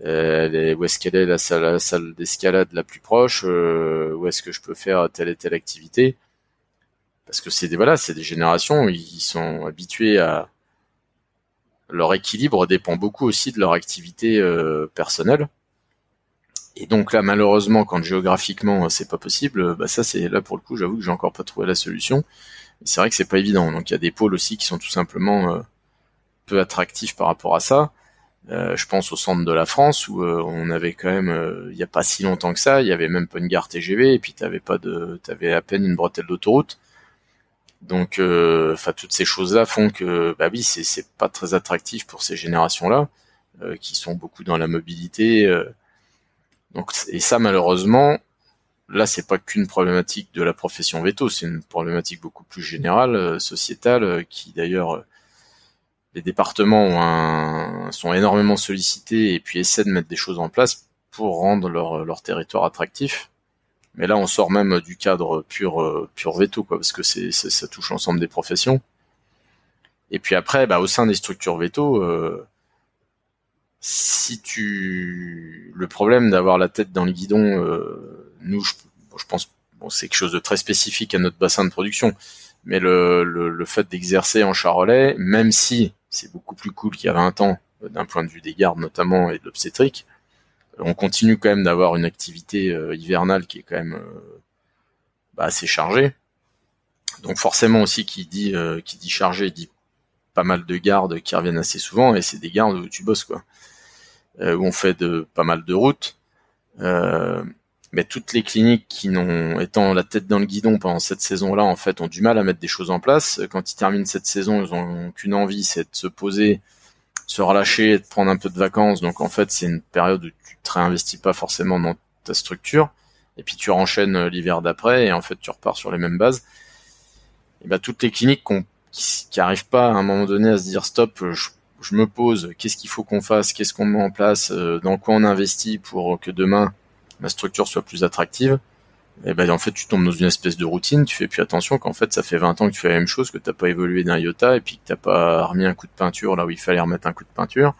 où est-ce qu'elle est la salle, la salle d'escalade la plus proche Où est-ce que je peux faire telle et telle activité? Parce que c'est des voilà, c'est des générations. Ils sont habitués à leur équilibre dépend beaucoup aussi de leur activité personnelle. Et donc là, malheureusement, quand géographiquement euh, c'est pas possible, euh, bah ça c'est là pour le coup, j'avoue que j'ai encore pas trouvé la solution. C'est vrai que c'est pas évident. Donc il y a des pôles aussi qui sont tout simplement euh, peu attractifs par rapport à ça. je pense au centre de la France où on avait quand même, il y a pas si longtemps que ça, il y avait même pas une gare TGV et puis t'avais pas de, t'avais à peine une bretelle d'autoroute. Donc, enfin toutes ces choses-là font que, bah oui, c'est pas très attractif pour ces générations-là qui sont beaucoup dans la mobilité. Donc, et ça, malheureusement, là, c'est pas qu'une problématique de la profession veto, c'est une problématique beaucoup plus générale, euh, sociétale, euh, qui d'ailleurs, euh, les départements sont énormément sollicités et puis essaient de mettre des choses en place pour rendre leur, leur territoire attractif. Mais là, on sort même du cadre pur, pur veto, quoi, parce que c'est, ça touche l'ensemble des professions. Et puis après, bah, au sein des structures veto, si tu le problème d'avoir la tête dans le guidon, euh, nous, je, pense, bon, c'est quelque chose de très spécifique à notre bassin de production, mais le, le, fait d'exercer en charolais, même si c'est beaucoup plus cool qu'il y a 20 ans, euh, d'un point de vue des gardes notamment et de l'obstétrique, on continue quand même d'avoir une activité euh, hivernale qui est quand même bah, assez chargée. Donc forcément aussi qui dit qui dit chargé dit pas mal de gardes qui reviennent assez souvent et c'est des gardes où tu bosses quoi. Euh, où on fait pas mal de routes. Euh, mais toutes les cliniques qui n'ont étant la tête dans le guidon pendant cette saison-là, en fait, ont du mal à mettre des choses en place. Quand ils terminent cette saison, ils ont qu'une envie, c'est de se poser, se relâcher, de prendre un peu de vacances. Donc en fait, c'est une période où tu te réinvestis pas forcément dans ta structure. Et puis tu enchaînes l'hiver d'après et en fait tu repars sur les mêmes bases. Et ben toutes les cliniques qui, qui arrivent pas à un moment donné à se dire stop, je je me pose qu'est-ce qu'il faut qu'on fasse, qu'est-ce qu'on met en place, euh, dans quoi on investit pour que demain ma structure soit plus attractive, et eh ben en fait tu tombes dans une espèce de routine, tu fais plus attention qu'en fait ça fait 20 ans que tu fais la même chose, que t'as pas évolué d'un iota et puis que t'as pas remis un coup de peinture là où il fallait remettre un coup de peinture.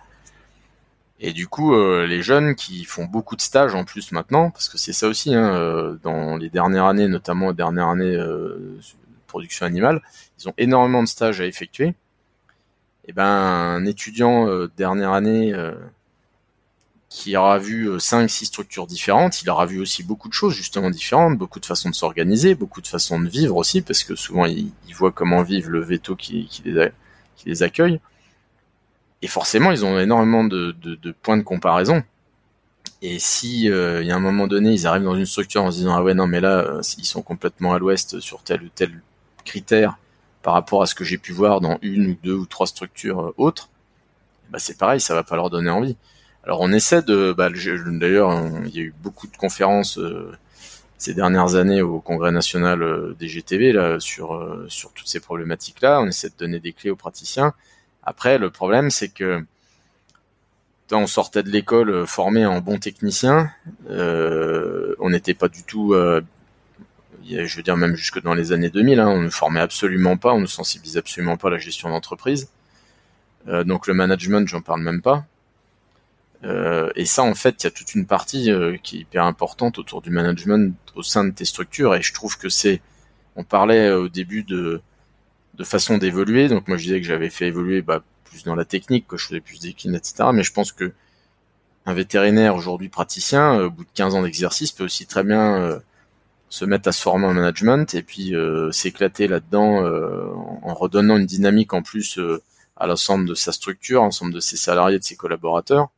Et du coup, euh, les jeunes qui font beaucoup de stages en plus maintenant, parce que c'est ça aussi, hein, euh, dans les dernières années, notamment les dernières années euh, production animale, ils ont énormément de stages à effectuer. Et ben, un étudiant dernière année qui aura vu 5-6 structures différentes, il aura vu aussi beaucoup de choses justement différentes, beaucoup de façons de s'organiser, beaucoup de façons de vivre aussi, parce que souvent il, voit comment vivent le veto qui, qui, les, qui les accueille. Et forcément, ils ont énormément de, points de comparaison. Et si euh, il y a un moment donné, ils arrivent dans une structure en se disant ah ouais non mais là euh, ils sont complètement à l'ouest sur tel ou tel critère par rapport à ce que j'ai pu voir dans une ou deux ou trois structures euh, autres, bah c'est pareil, ça va pas leur donner envie. Alors on essaie de, bah, d'ailleurs il y a eu beaucoup de conférences ces dernières années au Congrès national des GTV sur toutes ces problématiques là. On essaie de donner des clés aux praticiens après, le problème, c'est que quand on sortait de l'école euh, formé en bon technicien, euh, on n'était pas du tout, euh, je veux dire même jusque dans les années 2000, hein, on ne formait absolument pas, on ne sensibilisait absolument pas la gestion d'entreprise. donc le management, j'en parle même pas. et ça, en fait, il y a toute une partie qui est hyper importante autour du management au sein de tes structures. Et je trouve que c'est, on parlait au début de de façon d'évoluer. Donc moi je disais que j'avais fait évoluer bah, plus dans la technique, que je faisais plus d'équines, etc. Mais je pense que un vétérinaire aujourd'hui praticien, euh, au bout de 15 ans d'exercice, peut aussi très bien euh, se mettre à se former en management et puis euh, s'éclater là-dedans en redonnant une dynamique en plus à l'ensemble de sa structure, à l'ensemble de ses salariés, de ses collaborateurs.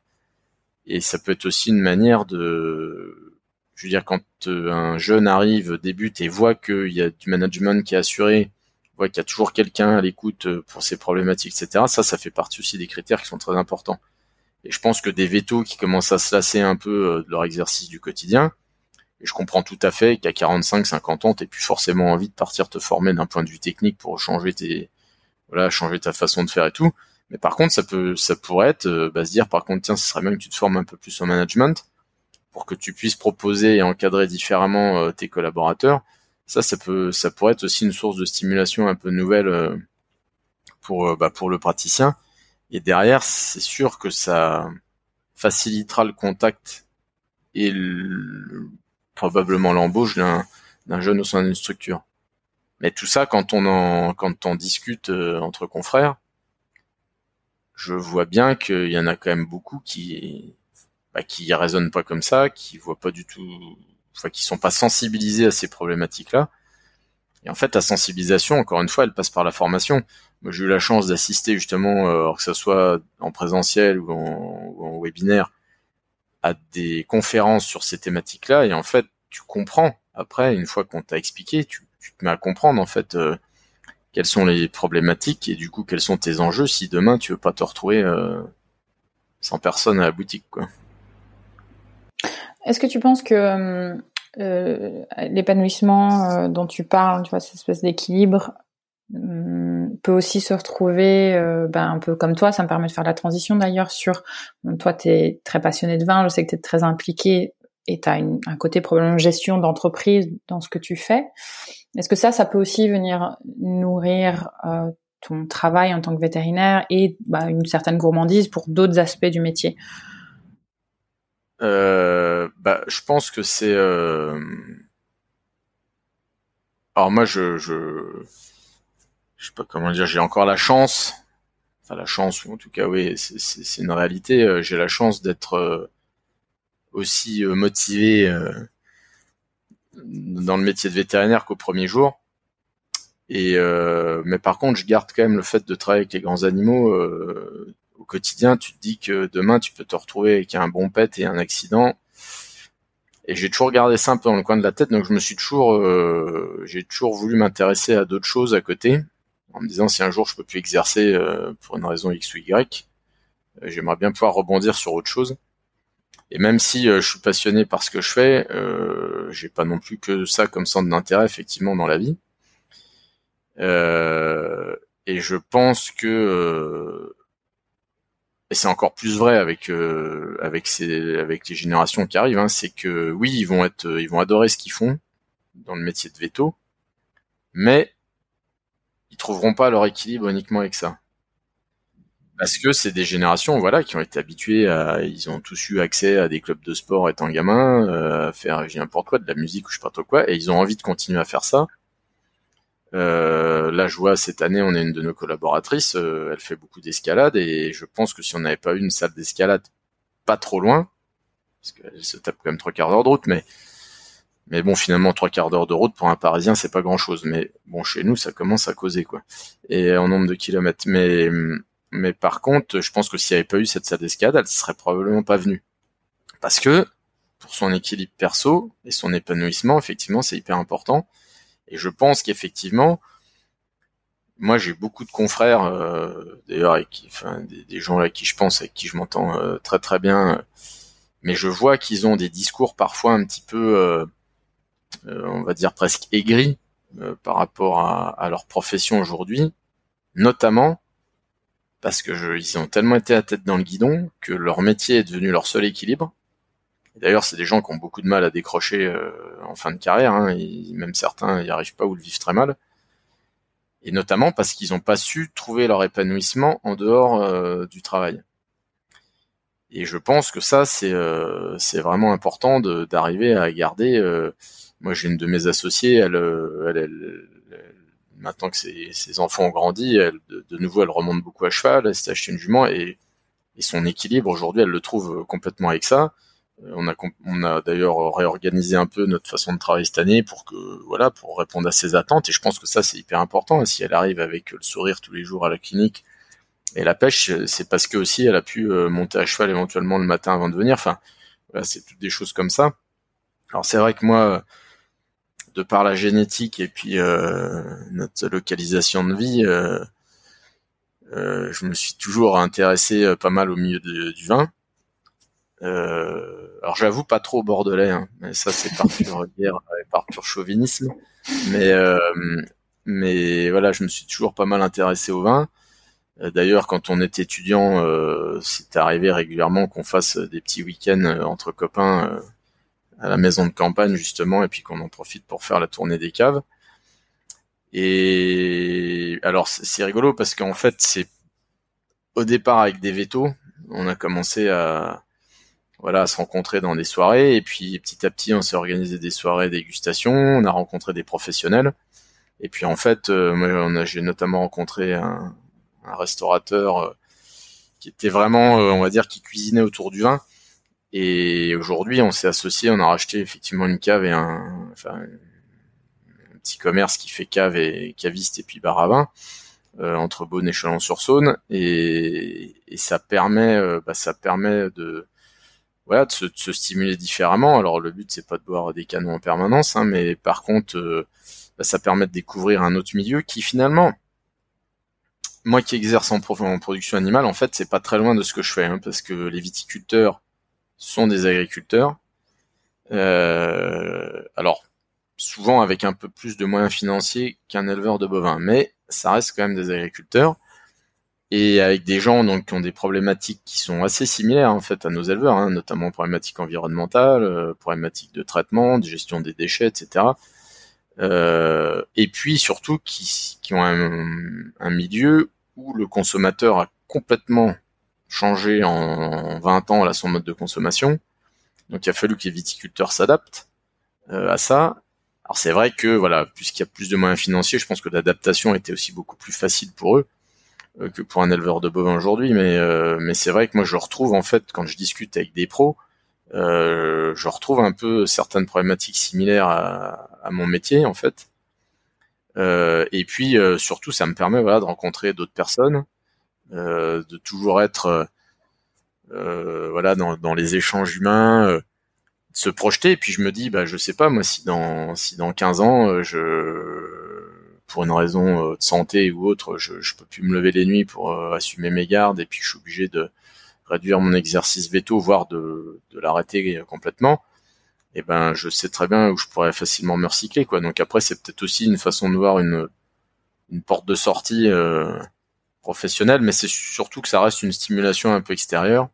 Et ça peut être aussi une manière de, je veux dire, quand un jeune arrive, débute et voit qu'il y a du management qui est assuré, voit qu'il y a toujours quelqu'un à l'écoute euh, pour ces problématiques, etc. Ça, ça fait partie aussi des critères qui sont très importants. Et je pense que des vétos qui commencent à se lasser un peu euh, de leur exercice du quotidien, et je comprends tout à fait qu'à 45, 50 ans, t'aies plus forcément envie de partir te former d'un point de vue technique pour changer tes, voilà, changer ta façon de faire et tout. Mais par contre, ça peut, ça pourrait être, euh, bah, se dire, par contre, tiens, ce serait bien que tu te formes un peu plus en management pour que tu puisses proposer et encadrer différemment tes collaborateurs ça, ça peut, ça pourrait être aussi une source de stimulation un peu nouvelle euh, pour, euh, bah, pour le praticien. Et derrière, c'est sûr que ça facilitera le contact et probablement l'embauche d'un, jeune au sein d'une structure. Mais tout ça, quand on en, quand on discute euh, entre confrères, je vois bien qu'il y en a quand même beaucoup qui, bah, qui raisonnent pas comme ça, qui voient pas du tout enfin, qui sont pas sensibilisés à ces problématiques-là. Et en fait, la sensibilisation, encore une fois, elle passe par la formation. Moi, j'ai eu la chance d'assister justement, euh, que ce soit en présentiel ou en, webinaire, à des conférences sur ces thématiques-là. Et en fait, tu comprends. Après, une fois qu'on t'a expliqué, tu, te mets à comprendre en fait euh, quelles sont les problématiques et du coup quels sont tes enjeux si demain tu veux pas te retrouver euh, sans personne à la boutique, quoi. Est-ce que tu penses que euh, l'épanouissement dont tu parles, tu vois, cette espèce d'équilibre, peut aussi se retrouver ben, un peu comme toi, ça me permet de faire la transition d'ailleurs sur, toi tu es très passionné de vin, je sais que tu es très impliqué et tu as un côté probablement gestion d'entreprise dans ce que tu fais. Est-ce que ça, ça peut aussi venir nourrir ton travail en tant que vétérinaire et bah, une certaine gourmandise pour d'autres aspects du métier? Euh, bah, je pense que c'est. Euh... Alors moi, je, je sais pas comment dire. J'ai encore la chance, enfin la chance ou en tout cas oui, c'est une réalité. Euh, j'ai la chance d'être euh, aussi motivé dans le métier de vétérinaire qu'au premier jour. Et mais par contre, je garde quand même le fait de travailler avec les grands animaux au quotidien, tu te dis que demain tu peux te retrouver avec un bon pet et un accident. Et j'ai toujours gardé ça un peu dans le coin de la tête, donc je me suis toujours, euh, j'ai toujours voulu m'intéresser à d'autres choses à côté, en me disant si un jour je peux plus exercer euh, pour une raison X ou Y, euh, j'aimerais bien pouvoir rebondir sur autre chose. Et même si je suis passionné par ce que je fais, j'ai pas non plus que ça comme centre d'intérêt effectivement dans la vie. et je pense que et c'est encore plus vrai avec euh, avec ces avec les générations qui arrivent, hein, c'est que oui, ils vont être ils vont adorer ce qu'ils font dans le métier de veto, mais ils trouveront pas leur équilibre uniquement avec ça. parce que c'est des générations, voilà, qui ont été habituées à, ils ont tous eu accès à des clubs de sport étant gamin, euh, à faire n'importe quoi, de la musique ou je sais pas trop quoi, et ils ont envie de continuer à faire ça. Là, je vois cette année, on a une de nos collaboratrices, euh, elle fait beaucoup d'escalade et je pense que si on n'avait pas eu une salle d'escalade pas trop loin, parce qu'elle se tape quand même trois quarts d'heure de route, mais mais bon, finalement, trois quarts d'heure de route pour un Parisien, c'est pas grand chose. Mais bon, chez nous, ça commence à causer quoi. Et en nombre de kilomètres. Mais mais par contre, je pense que s'il n'y avait pas eu cette salle d'escalade, elle serait probablement pas venue. Parce que pour son équilibre perso et son épanouissement, effectivement, c'est hyper important. Et je pense qu'effectivement, moi j'ai beaucoup de confrères, euh, d'ailleurs enfin, des, gens avec qui je pense, avec qui je m'entends euh, très très bien, mais je vois qu'ils ont des discours parfois un petit peu, euh, on va dire presque aigris par rapport à, leur profession aujourd'hui, notamment parce que je, ils ont tellement été à tête dans le guidon que leur métier est devenu leur seul équilibre. D'ailleurs, c'est des gens qui ont beaucoup de mal à décrocher euh, en fin de carrière, hein, et même certains n'y arrivent pas ou le vivent très mal. Et notamment parce qu'ils n'ont pas su trouver leur épanouissement en dehors euh, du travail. Et je pense que ça, c'est euh, c'est vraiment important d'arriver à garder. Moi, j'ai une de mes associées, elle, elle, elle maintenant que ses, enfants ont grandi, elle, de, nouveau, elle remonte beaucoup à cheval, elle s'est acheté une jument et, son équilibre aujourd'hui, elle le trouve complètement avec ça. Euh, on a, on a d'ailleurs réorganisé un peu notre façon de travailler cette année pour que, voilà, pour répondre à ses attentes. Et je pense que ça, c'est hyper important. Si elle arrive avec le sourire tous les jours à la clinique et la pêche, c'est parce que aussi elle a pu euh, monter à cheval éventuellement le matin avant de venir. Enfin, voilà, c'est toutes des choses comme ça. Alors c'est vrai que moi, de par la génétique et puis euh, notre localisation de vie, euh, euh, je me suis toujours intéressé pas mal au milieu du vin. alors j'avoue pas trop bordelais, hein, mais ça c'est par [LAUGHS] pure guerre, par pur chauvinisme. Mais mais voilà, je me suis toujours pas mal intéressé au vin. D'ailleurs, quand on était étudiant, c'était arrivé régulièrement qu'on fasse des petits week-ends entre copains à la maison de campagne justement, et puis qu'on en profite pour faire la tournée des caves. Et alors c'est rigolo parce qu'en fait c'est au départ avec des vétos, on a commencé à voilà à se rencontrer dans des soirées et puis petit à petit on s'est organisé des soirées dégustation, on a rencontré des professionnels et puis en fait euh, moi j'ai notamment rencontré un, un restaurateur euh, qui était vraiment euh, on va dire qui cuisinait autour du vin et aujourd'hui, on s'est associé, on a racheté effectivement une cave et un, enfin, un petit commerce qui fait cave et caviste et puis bar à vin euh, entre Beaune et Chalon-sur-Saône, et, et, ça permet, euh, bah, ça permet de, voilà, de se, de se, stimuler différemment. Alors le but c'est pas de boire des canons en permanence, hein, mais par contre, euh, bah, ça permet de découvrir un autre milieu qui finalement, moi qui exerce en, en production animale, en fait, c'est pas très loin de ce que je fais, hein, parce que les viticulteurs sont des agriculteurs. Euh, alors, souvent avec un peu plus de moyens financiers qu'un éleveur de bovins, mais ça reste quand même des agriculteurs et avec des gens donc qui ont des problématiques qui sont assez similaires en fait à nos éleveurs, hein, notamment problématiques environnementales, euh, problématiques de traitement, de gestion des déchets, etc. Euh, et puis surtout qui, qui ont un, un, milieu où le consommateur a complètement changé en 20 ans là, son mode de consommation. Donc il a fallu que les viticulteurs s'adaptent euh, à ça. Alors c'est vrai que voilà, puisqu'il y a plus de moyens financiers, je pense que l'adaptation était aussi beaucoup plus facile pour eux euh, que pour un éleveur de bovins aujourd'hui. Mais euh, mais c'est vrai que moi je retrouve en fait quand je discute avec des pros, je retrouve un peu certaines problématiques similaires à, à mon métier en fait. et puis surtout ça me permet voilà de rencontrer d'autres personnes euh, de toujours être euh, euh, voilà dans, dans, les échanges humains, se projeter. Et puis je me dis, bah je sais pas moi si dans si dans 15 ans je pour une raison de santé ou autre, je, je peux plus me lever les nuits pour assumer mes gardes et puis je suis obligé de réduire mon exercice veto, voire de, de l'arrêter complètement, et eh ben je sais très bien où je pourrais facilement me recycler quoi. Donc après c'est peut-être aussi une façon de voir une, une porte de sortie euh, professionnel, mais c'est surtout que ça reste une stimulation un peu extérieure.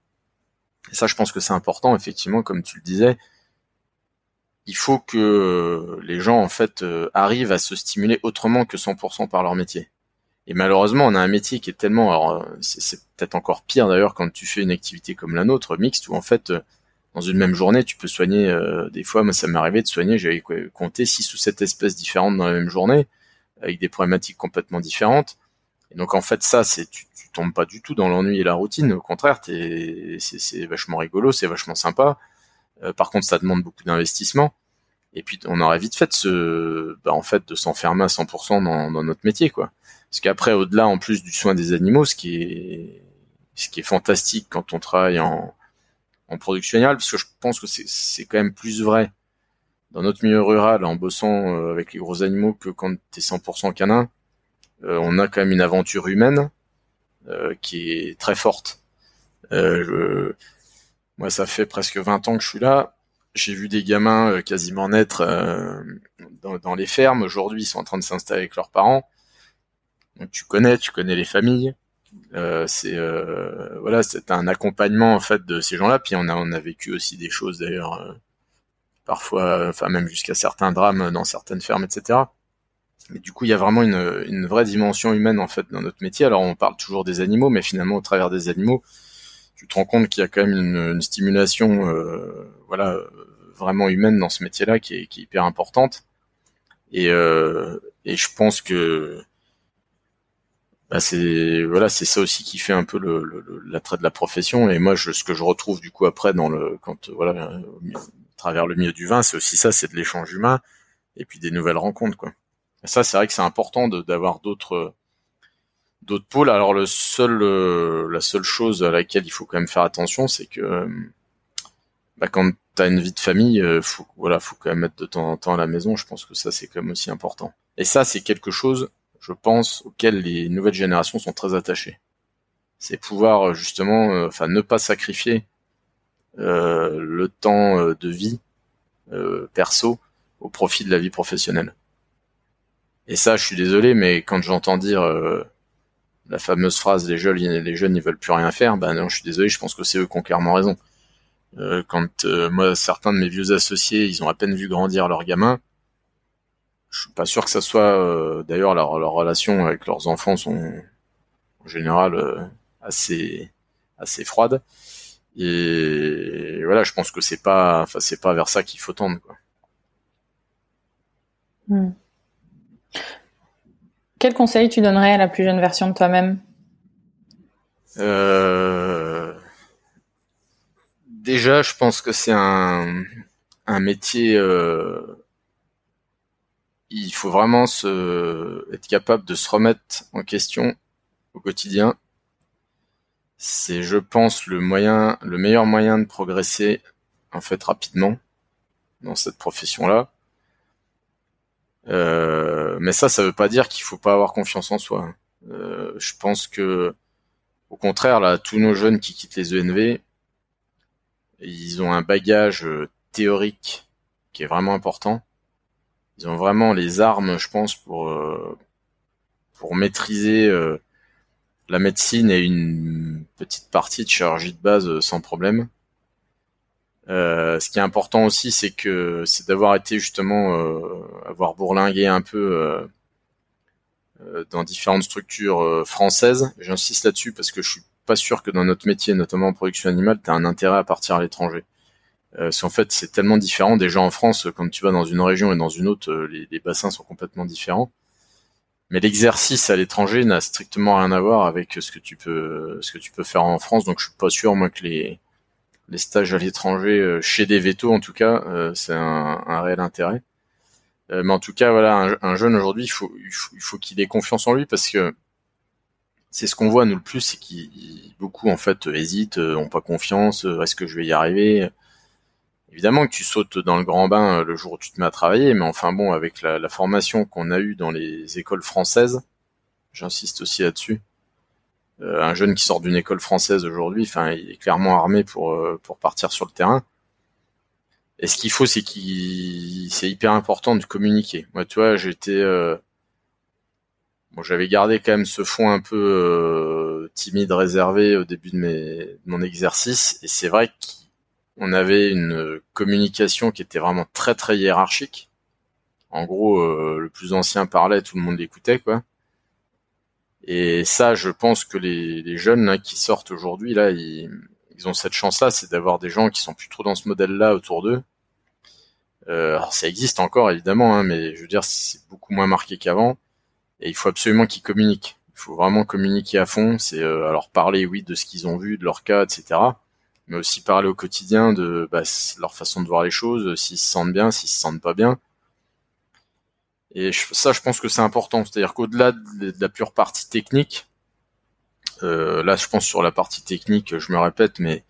Et ça, je pense que c'est important, effectivement, comme tu le disais. Il faut que les gens, en fait, euh, arrivent à se stimuler autrement que 100% par leur métier. Et malheureusement, on a un métier qui est tellement, alors c'est peut-être encore pire d'ailleurs quand tu fais une activité comme la nôtre, mixte, où en fait, dans une même journée, tu peux soigner. Euh, des fois, moi, ça m'est arrivé de soigner. J'avais compté six ou sept espèces différentes dans la même journée, avec des problématiques complètement différentes. Et donc, en fait, ça, c'est tu, tu tombes pas du tout dans l'ennui et la routine. Au contraire, c'est vachement rigolo, c'est vachement sympa. Euh, par contre, ça demande beaucoup d'investissement. Et puis, on aurait vite fait de bah, en fait, de s'enfermer à 100% dans, dans notre métier, quoi. Parce qu'après, au-delà, en plus du soin des animaux, ce qui est, ce qui est fantastique quand on travaille en, en production animale, parce que je pense que c'est quand même plus vrai dans notre milieu rural en bossant euh, avec les gros animaux que quand tu es 100% canin. Euh, on a quand même une aventure humaine euh, qui est très forte. Je, moi, ça fait presque 20 ans que je suis là. J'ai vu des gamins quasiment naître dans, les fermes. Aujourd'hui, ils sont en train de s'installer avec leurs parents. Tu connais, tu connais les familles. Euh, c'est euh, voilà, c'est un accompagnement en fait de ces gens-là. Puis on a a vécu aussi des choses d'ailleurs, euh, parfois, enfin même jusqu'à certains drames dans certaines fermes, etc. Mais du coup, il y a vraiment une, une vraie dimension humaine en fait dans notre métier. Alors on parle toujours des animaux, mais finalement au travers des animaux, tu te rends compte qu'il y a quand même une, une stimulation, euh, voilà, vraiment humaine dans ce métier-là qui est, qui est hyper importante. Et, euh, et je pense que bah c'est voilà c'est ça aussi qui fait un peu le, le, l'attrait de la profession et moi je, ce que je retrouve du coup après dans le quand voilà à travers le milieu du vin c'est aussi ça c'est de l'échange humain et puis des nouvelles rencontres quoi ça c'est vrai que c'est important d'avoir d'autres d'autres pôles alors le seul la seule chose à laquelle il faut quand même faire attention c'est que bah, quand t'as une vie de famille faut voilà faut quand même mettre de temps en temps à la maison je pense que ça c'est quand même aussi important et ça c'est quelque chose je pense, auquel les nouvelles générations sont très attachées. C'est pouvoir euh, justement, euh, enfin, ne pas sacrifier euh, le temps de vie perso au profit de la vie professionnelle. Et ça, je suis désolé, mais quand j'entends dire la fameuse phrase les jeunes, les jeunes, ils veulent plus rien faire, ben non, je suis désolé, je pense que c'est eux qui ont clairement raison. quand moi, certains de mes vieux associés, ils ont à peine vu grandir leurs gamins, je suis pas sûr que ça soit. Euh, d'ailleurs, leurs leur relations avec leurs enfants sont en général euh, assez assez froides. Et voilà, je pense que c'est pas, enfin c'est pas vers ça qu'il faut tendre. Quoi. Hmm. Quel conseil tu donnerais à la plus jeune version de toi-même? Euh... Déjà, je pense que c'est un, métier euh, il faut vraiment être capable de se remettre en question au quotidien. C'est, je pense, le moyen, le meilleur moyen de progresser, en fait, rapidement dans cette profession-là. Euh, mais ça, ça veut pas dire qu'il faut pas avoir confiance en soi. Euh, je pense que, au contraire, là, tous nos jeunes qui quittent les ENV, ils ont un bagage théorique qui est vraiment important ils ont vraiment les armes, je pense, pour euh, pour maîtriser euh, la médecine et une petite partie de chirurgie de base sans problème. Ce qui est important aussi, c'est que c'est d'avoir été justement avoir bourlingué un peu dans différentes structures françaises. J'insiste là-dessus parce que je suis pas sûr que dans notre métier, notamment en production animale, tu as un intérêt à partir à l'étranger. Euh, en fait c'est tellement différent. Déjà en France, quand tu vas dans une région et dans une autre, euh, les, les bassins sont complètement différents. Mais l'exercice à l'étranger n'a strictement rien à voir avec ce que tu peux ce que tu peux faire en France. Donc je suis pas sûr moi que les les stages à l'étranger euh, chez des vétos en tout cas, euh, c'est un, réel intérêt. mais en tout cas voilà, un, un jeune aujourd'hui, il faut il faut qu'il ait confiance en lui parce que c'est ce qu'on voit nous le plus, c'est qu'il beaucoup en fait hésitent, ont pas confiance, est-ce que je vais y arriver? Évidemment que tu sautes dans le grand bain euh, le jour où tu te mets à travailler, mais enfin bon, avec la, formation qu'on a eue dans les écoles françaises, j'insiste aussi là-dessus. Euh, un jeune qui sort d'une école française aujourd'hui, enfin, il est clairement armé pour euh, pour partir sur le terrain. Et ce qu'il faut, c'est qu'il, c'est hyper important de communiquer. Moi, tu vois, j'étais, bon, j'avais gardé quand même ce fond un peu timide, réservé au début de, mes, mon exercice, et c'est vrai qu'il on avait une communication qui était vraiment très très hiérarchique. En gros, euh, le plus ancien parlait, tout le monde l'écoutait, quoi. Et ça, je pense que les, jeunes qui sortent aujourd'hui, là, ils, ont cette chance-là, c'est d'avoir des gens qui sont plus trop dans ce modèle-là autour d'eux. Euh, alors ça existe encore évidemment, hein, mais je veux dire c'est beaucoup moins marqué qu'avant. Et il faut absolument qu'ils communiquent. Il faut vraiment communiquer à fond. C'est euh, alors parler, oui, de ce qu'ils ont vu, de leur cas, etc. Mais aussi parler au quotidien de bah, leur façon de voir les choses, s'ils se sentent bien, s'ils se sentent pas bien. Et ça, je pense que c'est important. C'est-à-dire qu'au-delà de, la pure partie technique, euh, là, je pense sur la partie technique, je me répète, mais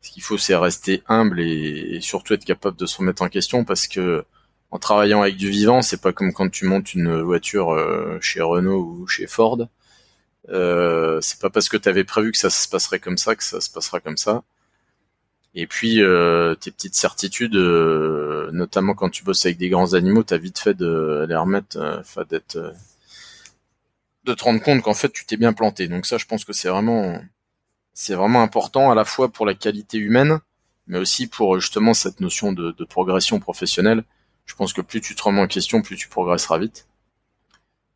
ce qu'il faut, c'est rester humble et, surtout être capable de se remettre en question parce que en travaillant avec du vivant, c'est pas comme quand tu montes une voiture euh, chez Renault ou chez Ford. Euh, c'est pas parce que tu avais prévu que ça se passerait comme ça que ça se passera comme ça. Et puis euh, tes petites certitudes, euh, notamment quand tu bosses avec des grands animaux, t'as vite fait de les remettre, euh, enfin d'être, de te rendre compte qu'en fait tu t'es bien planté. Donc ça, je pense que c'est vraiment, c'est vraiment important à la fois pour la qualité humaine, mais aussi pour justement cette notion de, de progression professionnelle. Je pense que plus tu te remets en question, plus tu progresseras vite.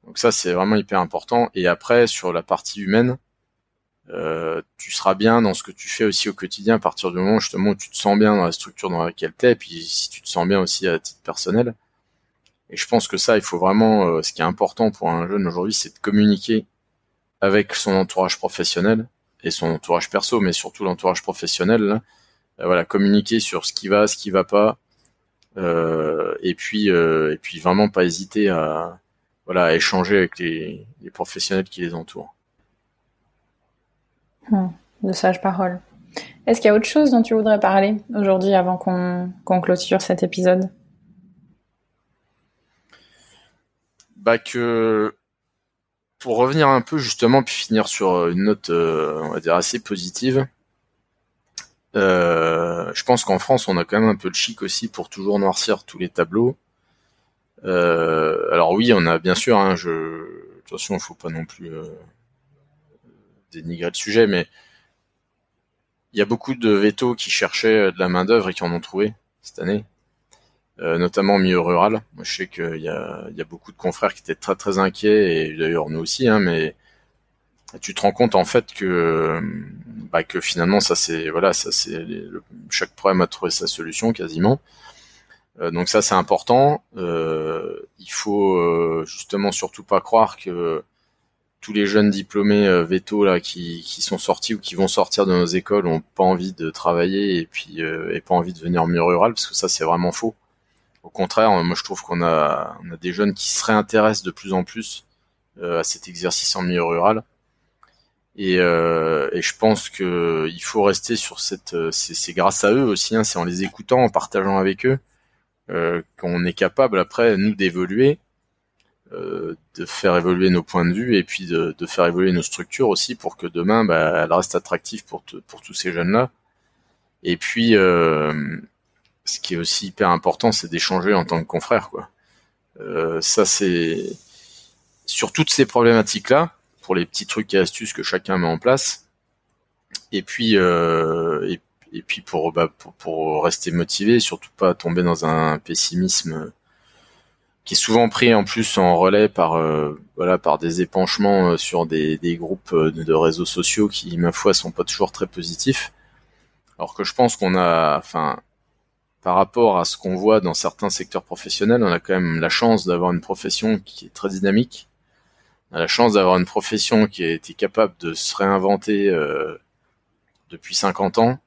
Donc ça, c'est vraiment hyper important. Et après, sur la partie humaine, euh, tu seras bien dans ce que tu fais aussi au quotidien à partir du moment justement où tu te sens bien dans la structure dans laquelle tu es, et puis si tu te sens bien aussi à titre personnel. Et je pense que ça, il faut vraiment, euh, ce qui est important pour un jeune aujourd'hui, c'est de communiquer avec son entourage professionnel et son entourage perso, mais surtout l'entourage professionnel. Là. Euh, voilà, communiquer sur ce qui va, ce qui va pas, et puis et puis vraiment pas hésiter à voilà à échanger avec les, les professionnels qui les entourent. Hmm, de sages paroles. Est-ce qu'il y a autre chose dont tu voudrais parler aujourd'hui avant qu'on clôture cet épisode? Bah que pour revenir un peu justement puis finir sur une note euh, on va dire assez positive. Euh, je pense qu'en France on a quand même un peu de chic aussi pour toujours noircir tous les tableaux. Euh, alors oui, on a bien sûr, hein, je, attention, il faut pas non plus dénigrer le sujet, mais il y a beaucoup de vétos qui cherchaient euh, de la main d'œuvre et qui en ont trouvé cette année, euh, notamment au milieu rural. Moi, je sais qu'il y y a beaucoup de confrères qui étaient très très inquiets et d'ailleurs nous aussi, hein, mais tu te rends compte en fait que bah, que finalement ça c'est voilà ça c'est chaque problème a trouvé sa solution quasiment. Euh, donc ça c'est important. Il faut justement surtout pas croire que tous les jeunes diplômés euh, veto là qui, qui sont sortis ou qui vont sortir de nos écoles ont pas envie de travailler et puis euh, et pas envie de venir en milieu rural parce que ça c'est vraiment faux. Au contraire, moi je trouve qu'on a on a des jeunes qui se réintéressent de plus en plus euh, à cet exercice en milieu rural. Et, euh, et je pense que il faut rester sur cette. C'est grâce à eux aussi, hein, c'est en les écoutant, en partageant avec eux, qu'on est capable après nous d'évoluer euh, de faire évoluer nos points de vue et puis de, de, faire évoluer nos structures aussi pour que demain bah, elle reste attractive pour, pour tous ces jeunes là et puis euh, ce qui est aussi hyper important c'est d'échanger en tant que confrère quoi. Euh, ça c'est sur toutes ces problématiques là pour les petits trucs et astuces que chacun met en place et puis euh, et, et, puis pour, bah, pour, pour rester motivé surtout pas tomber dans un pessimisme qui est souvent pris en plus en relais par euh, voilà par des épanchements euh, sur des, groupes euh, de réseaux sociaux qui ma foi sont pas toujours très positifs. Alors que je pense qu'on a enfin par rapport à ce qu'on voit dans certains secteurs professionnels on a quand même la chance d'avoir une profession qui est très dynamique. On a la chance d'avoir une profession qui a été capable de se réinventer depuis 50 ans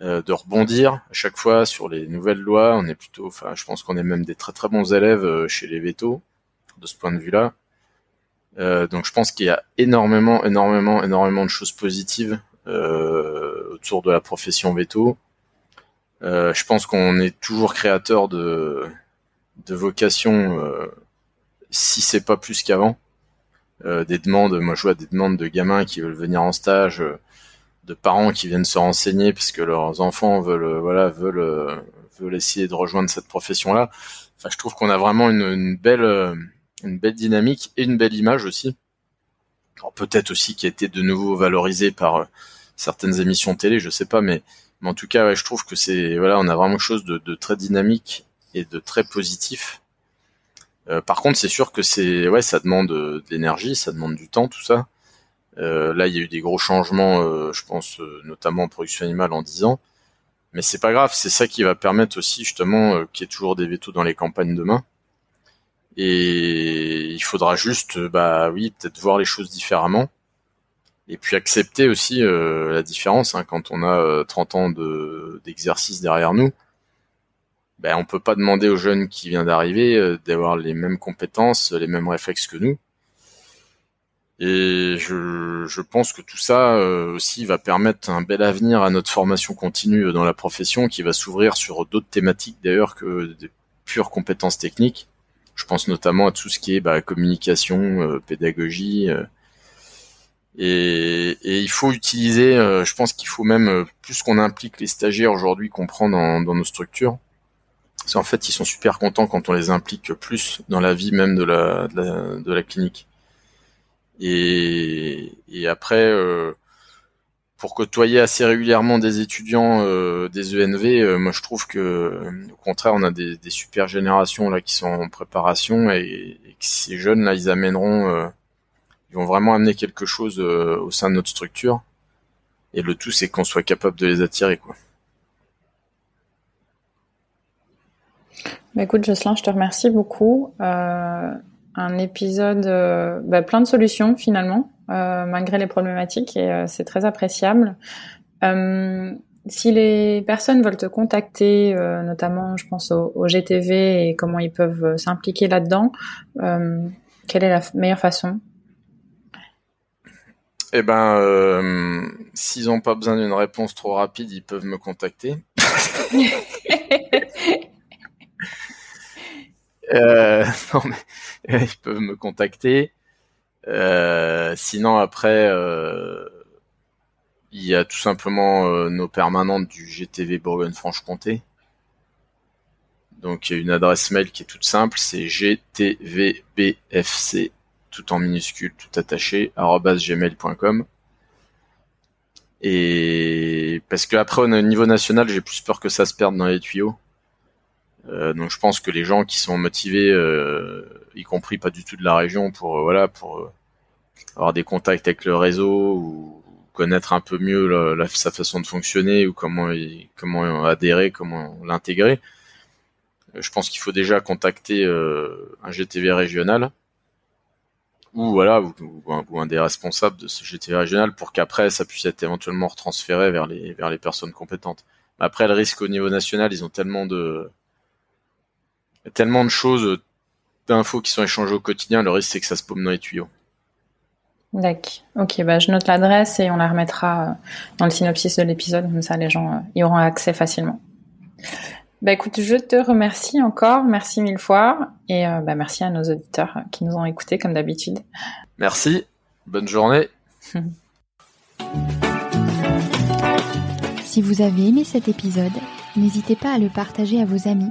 de rebondir à chaque fois sur les nouvelles lois. On est plutôt, enfin, je pense qu'on est même des très très bons élèves euh, chez les vétos de ce point de vue-là. Euh, donc je pense qu'il y a énormément, énormément, énormément de choses positives euh, autour de la profession veto. Euh, je pense qu'on est toujours créateur de, de vocations, si c'est pas plus qu'avant. des demandes, moi je vois des demandes de gamins qui veulent venir en stage de parents qui viennent se renseigner parce que leurs enfants veulent euh, voilà veulent euh, veulent essayer de rejoindre cette profession là. Enfin, je trouve qu'on a vraiment une, belle euh, une belle dynamique et une belle image aussi. peut-être aussi qui a été de nouveau valorisée par certaines émissions télé, je sais pas, mais, mais en tout cas, ouais, je trouve que c'est voilà, on a vraiment quelque chose de, très dynamique et de très positif. par contre, c'est sûr que c'est ouais, ça demande de l'énergie, ça demande du temps, tout ça. Là, il y a eu des gros changements, je pense, notamment en production animale en 10 ans. Mais c'est pas grave, c'est ça qui va permettre aussi justement qu'il y ait toujours des vétos dans les campagnes demain. Et il faudra juste, bah oui, peut-être voir les choses différemment. Et puis accepter aussi euh, la différence. Hein, quand on a 30 euh, ans de, d'exercice derrière nous, ben, on peut pas demander aux jeunes qui viennent d'arriver euh, d'avoir les mêmes compétences, les mêmes réflexes que nous. Et je, je pense que tout ça aussi va permettre un bel avenir à notre formation continue dans la profession qui va s'ouvrir sur d'autres thématiques d'ailleurs que des pures compétences techniques. Je pense notamment à tout ce qui est bah, communication, euh, pédagogie. Euh, et, il faut utiliser, euh, je pense qu'il faut même, plus qu'on implique les stagiaires aujourd'hui qu'on prend dans, nos structures, c'est en fait ils sont super contents quand on les implique plus dans la vie même de la, de la, clinique. Et, après, pour côtoyer assez régulièrement des étudiants euh, des ENV, euh, moi je trouve que au contraire on a des, super générations là qui sont en préparation et, que ces jeunes là ils amèneront, euh, ils vont vraiment amener quelque chose au sein de notre structure. Et le tout c'est qu'on soit capable de les attirer quoi. Bah écoute Jocelyn, je te remercie beaucoup. Un épisode, bah, plein de solutions finalement euh, malgré les problématiques et euh, c'est très appréciable. Euh, si les personnes veulent te contacter, notamment je pense au, GTV et comment ils peuvent s'impliquer là-dedans, quelle est la meilleure façon? Eh ben, s'ils n'ont pas besoin d'une réponse trop rapide, ils peuvent me contacter. [LAUGHS] [LAUGHS] non, mais ils peuvent me contacter. Euh, sinon après, euh, il y a tout simplement euh, nos permanentes du GTV Bourgogne-Franche-Comté. Donc il y a une adresse mail qui est toute simple, c'est gtvbfc tout en minuscule, tout attaché gmail.com. Et parce que après au niveau national, j'ai plus peur que ça se perde dans les tuyaux. Euh, donc je pense que les gens qui sont motivés, euh, y compris pas du tout de la région, pour euh, voilà, pour avoir des contacts avec le réseau ou connaître un peu mieux sa façon de fonctionner ou comment comment adhérer, comment l'intégrer. Je pense qu'il faut déjà contacter un GTV régional ou voilà ou, un, des responsables de ce GTV régional pour qu'après ça puisse être éventuellement retransféré vers les vers les personnes compétentes. Après le risque au niveau national, ils ont tellement de tellement de choses, d'infos qui sont échangées au quotidien, le risque c'est que ça se paume dans les tuyaux. D'accord. Ok, bah je note l'adresse et on la remettra euh, dans le synopsis de l'épisode, comme ça les gens euh, y auront accès facilement. Bah écoute, je te remercie encore, merci mille fois, et euh, bah, merci à nos auditeurs qui nous ont écoutés comme d'habitude. Merci, bonne journée. [LAUGHS] si vous avez aimé cet épisode, n'hésitez pas à le partager à vos amis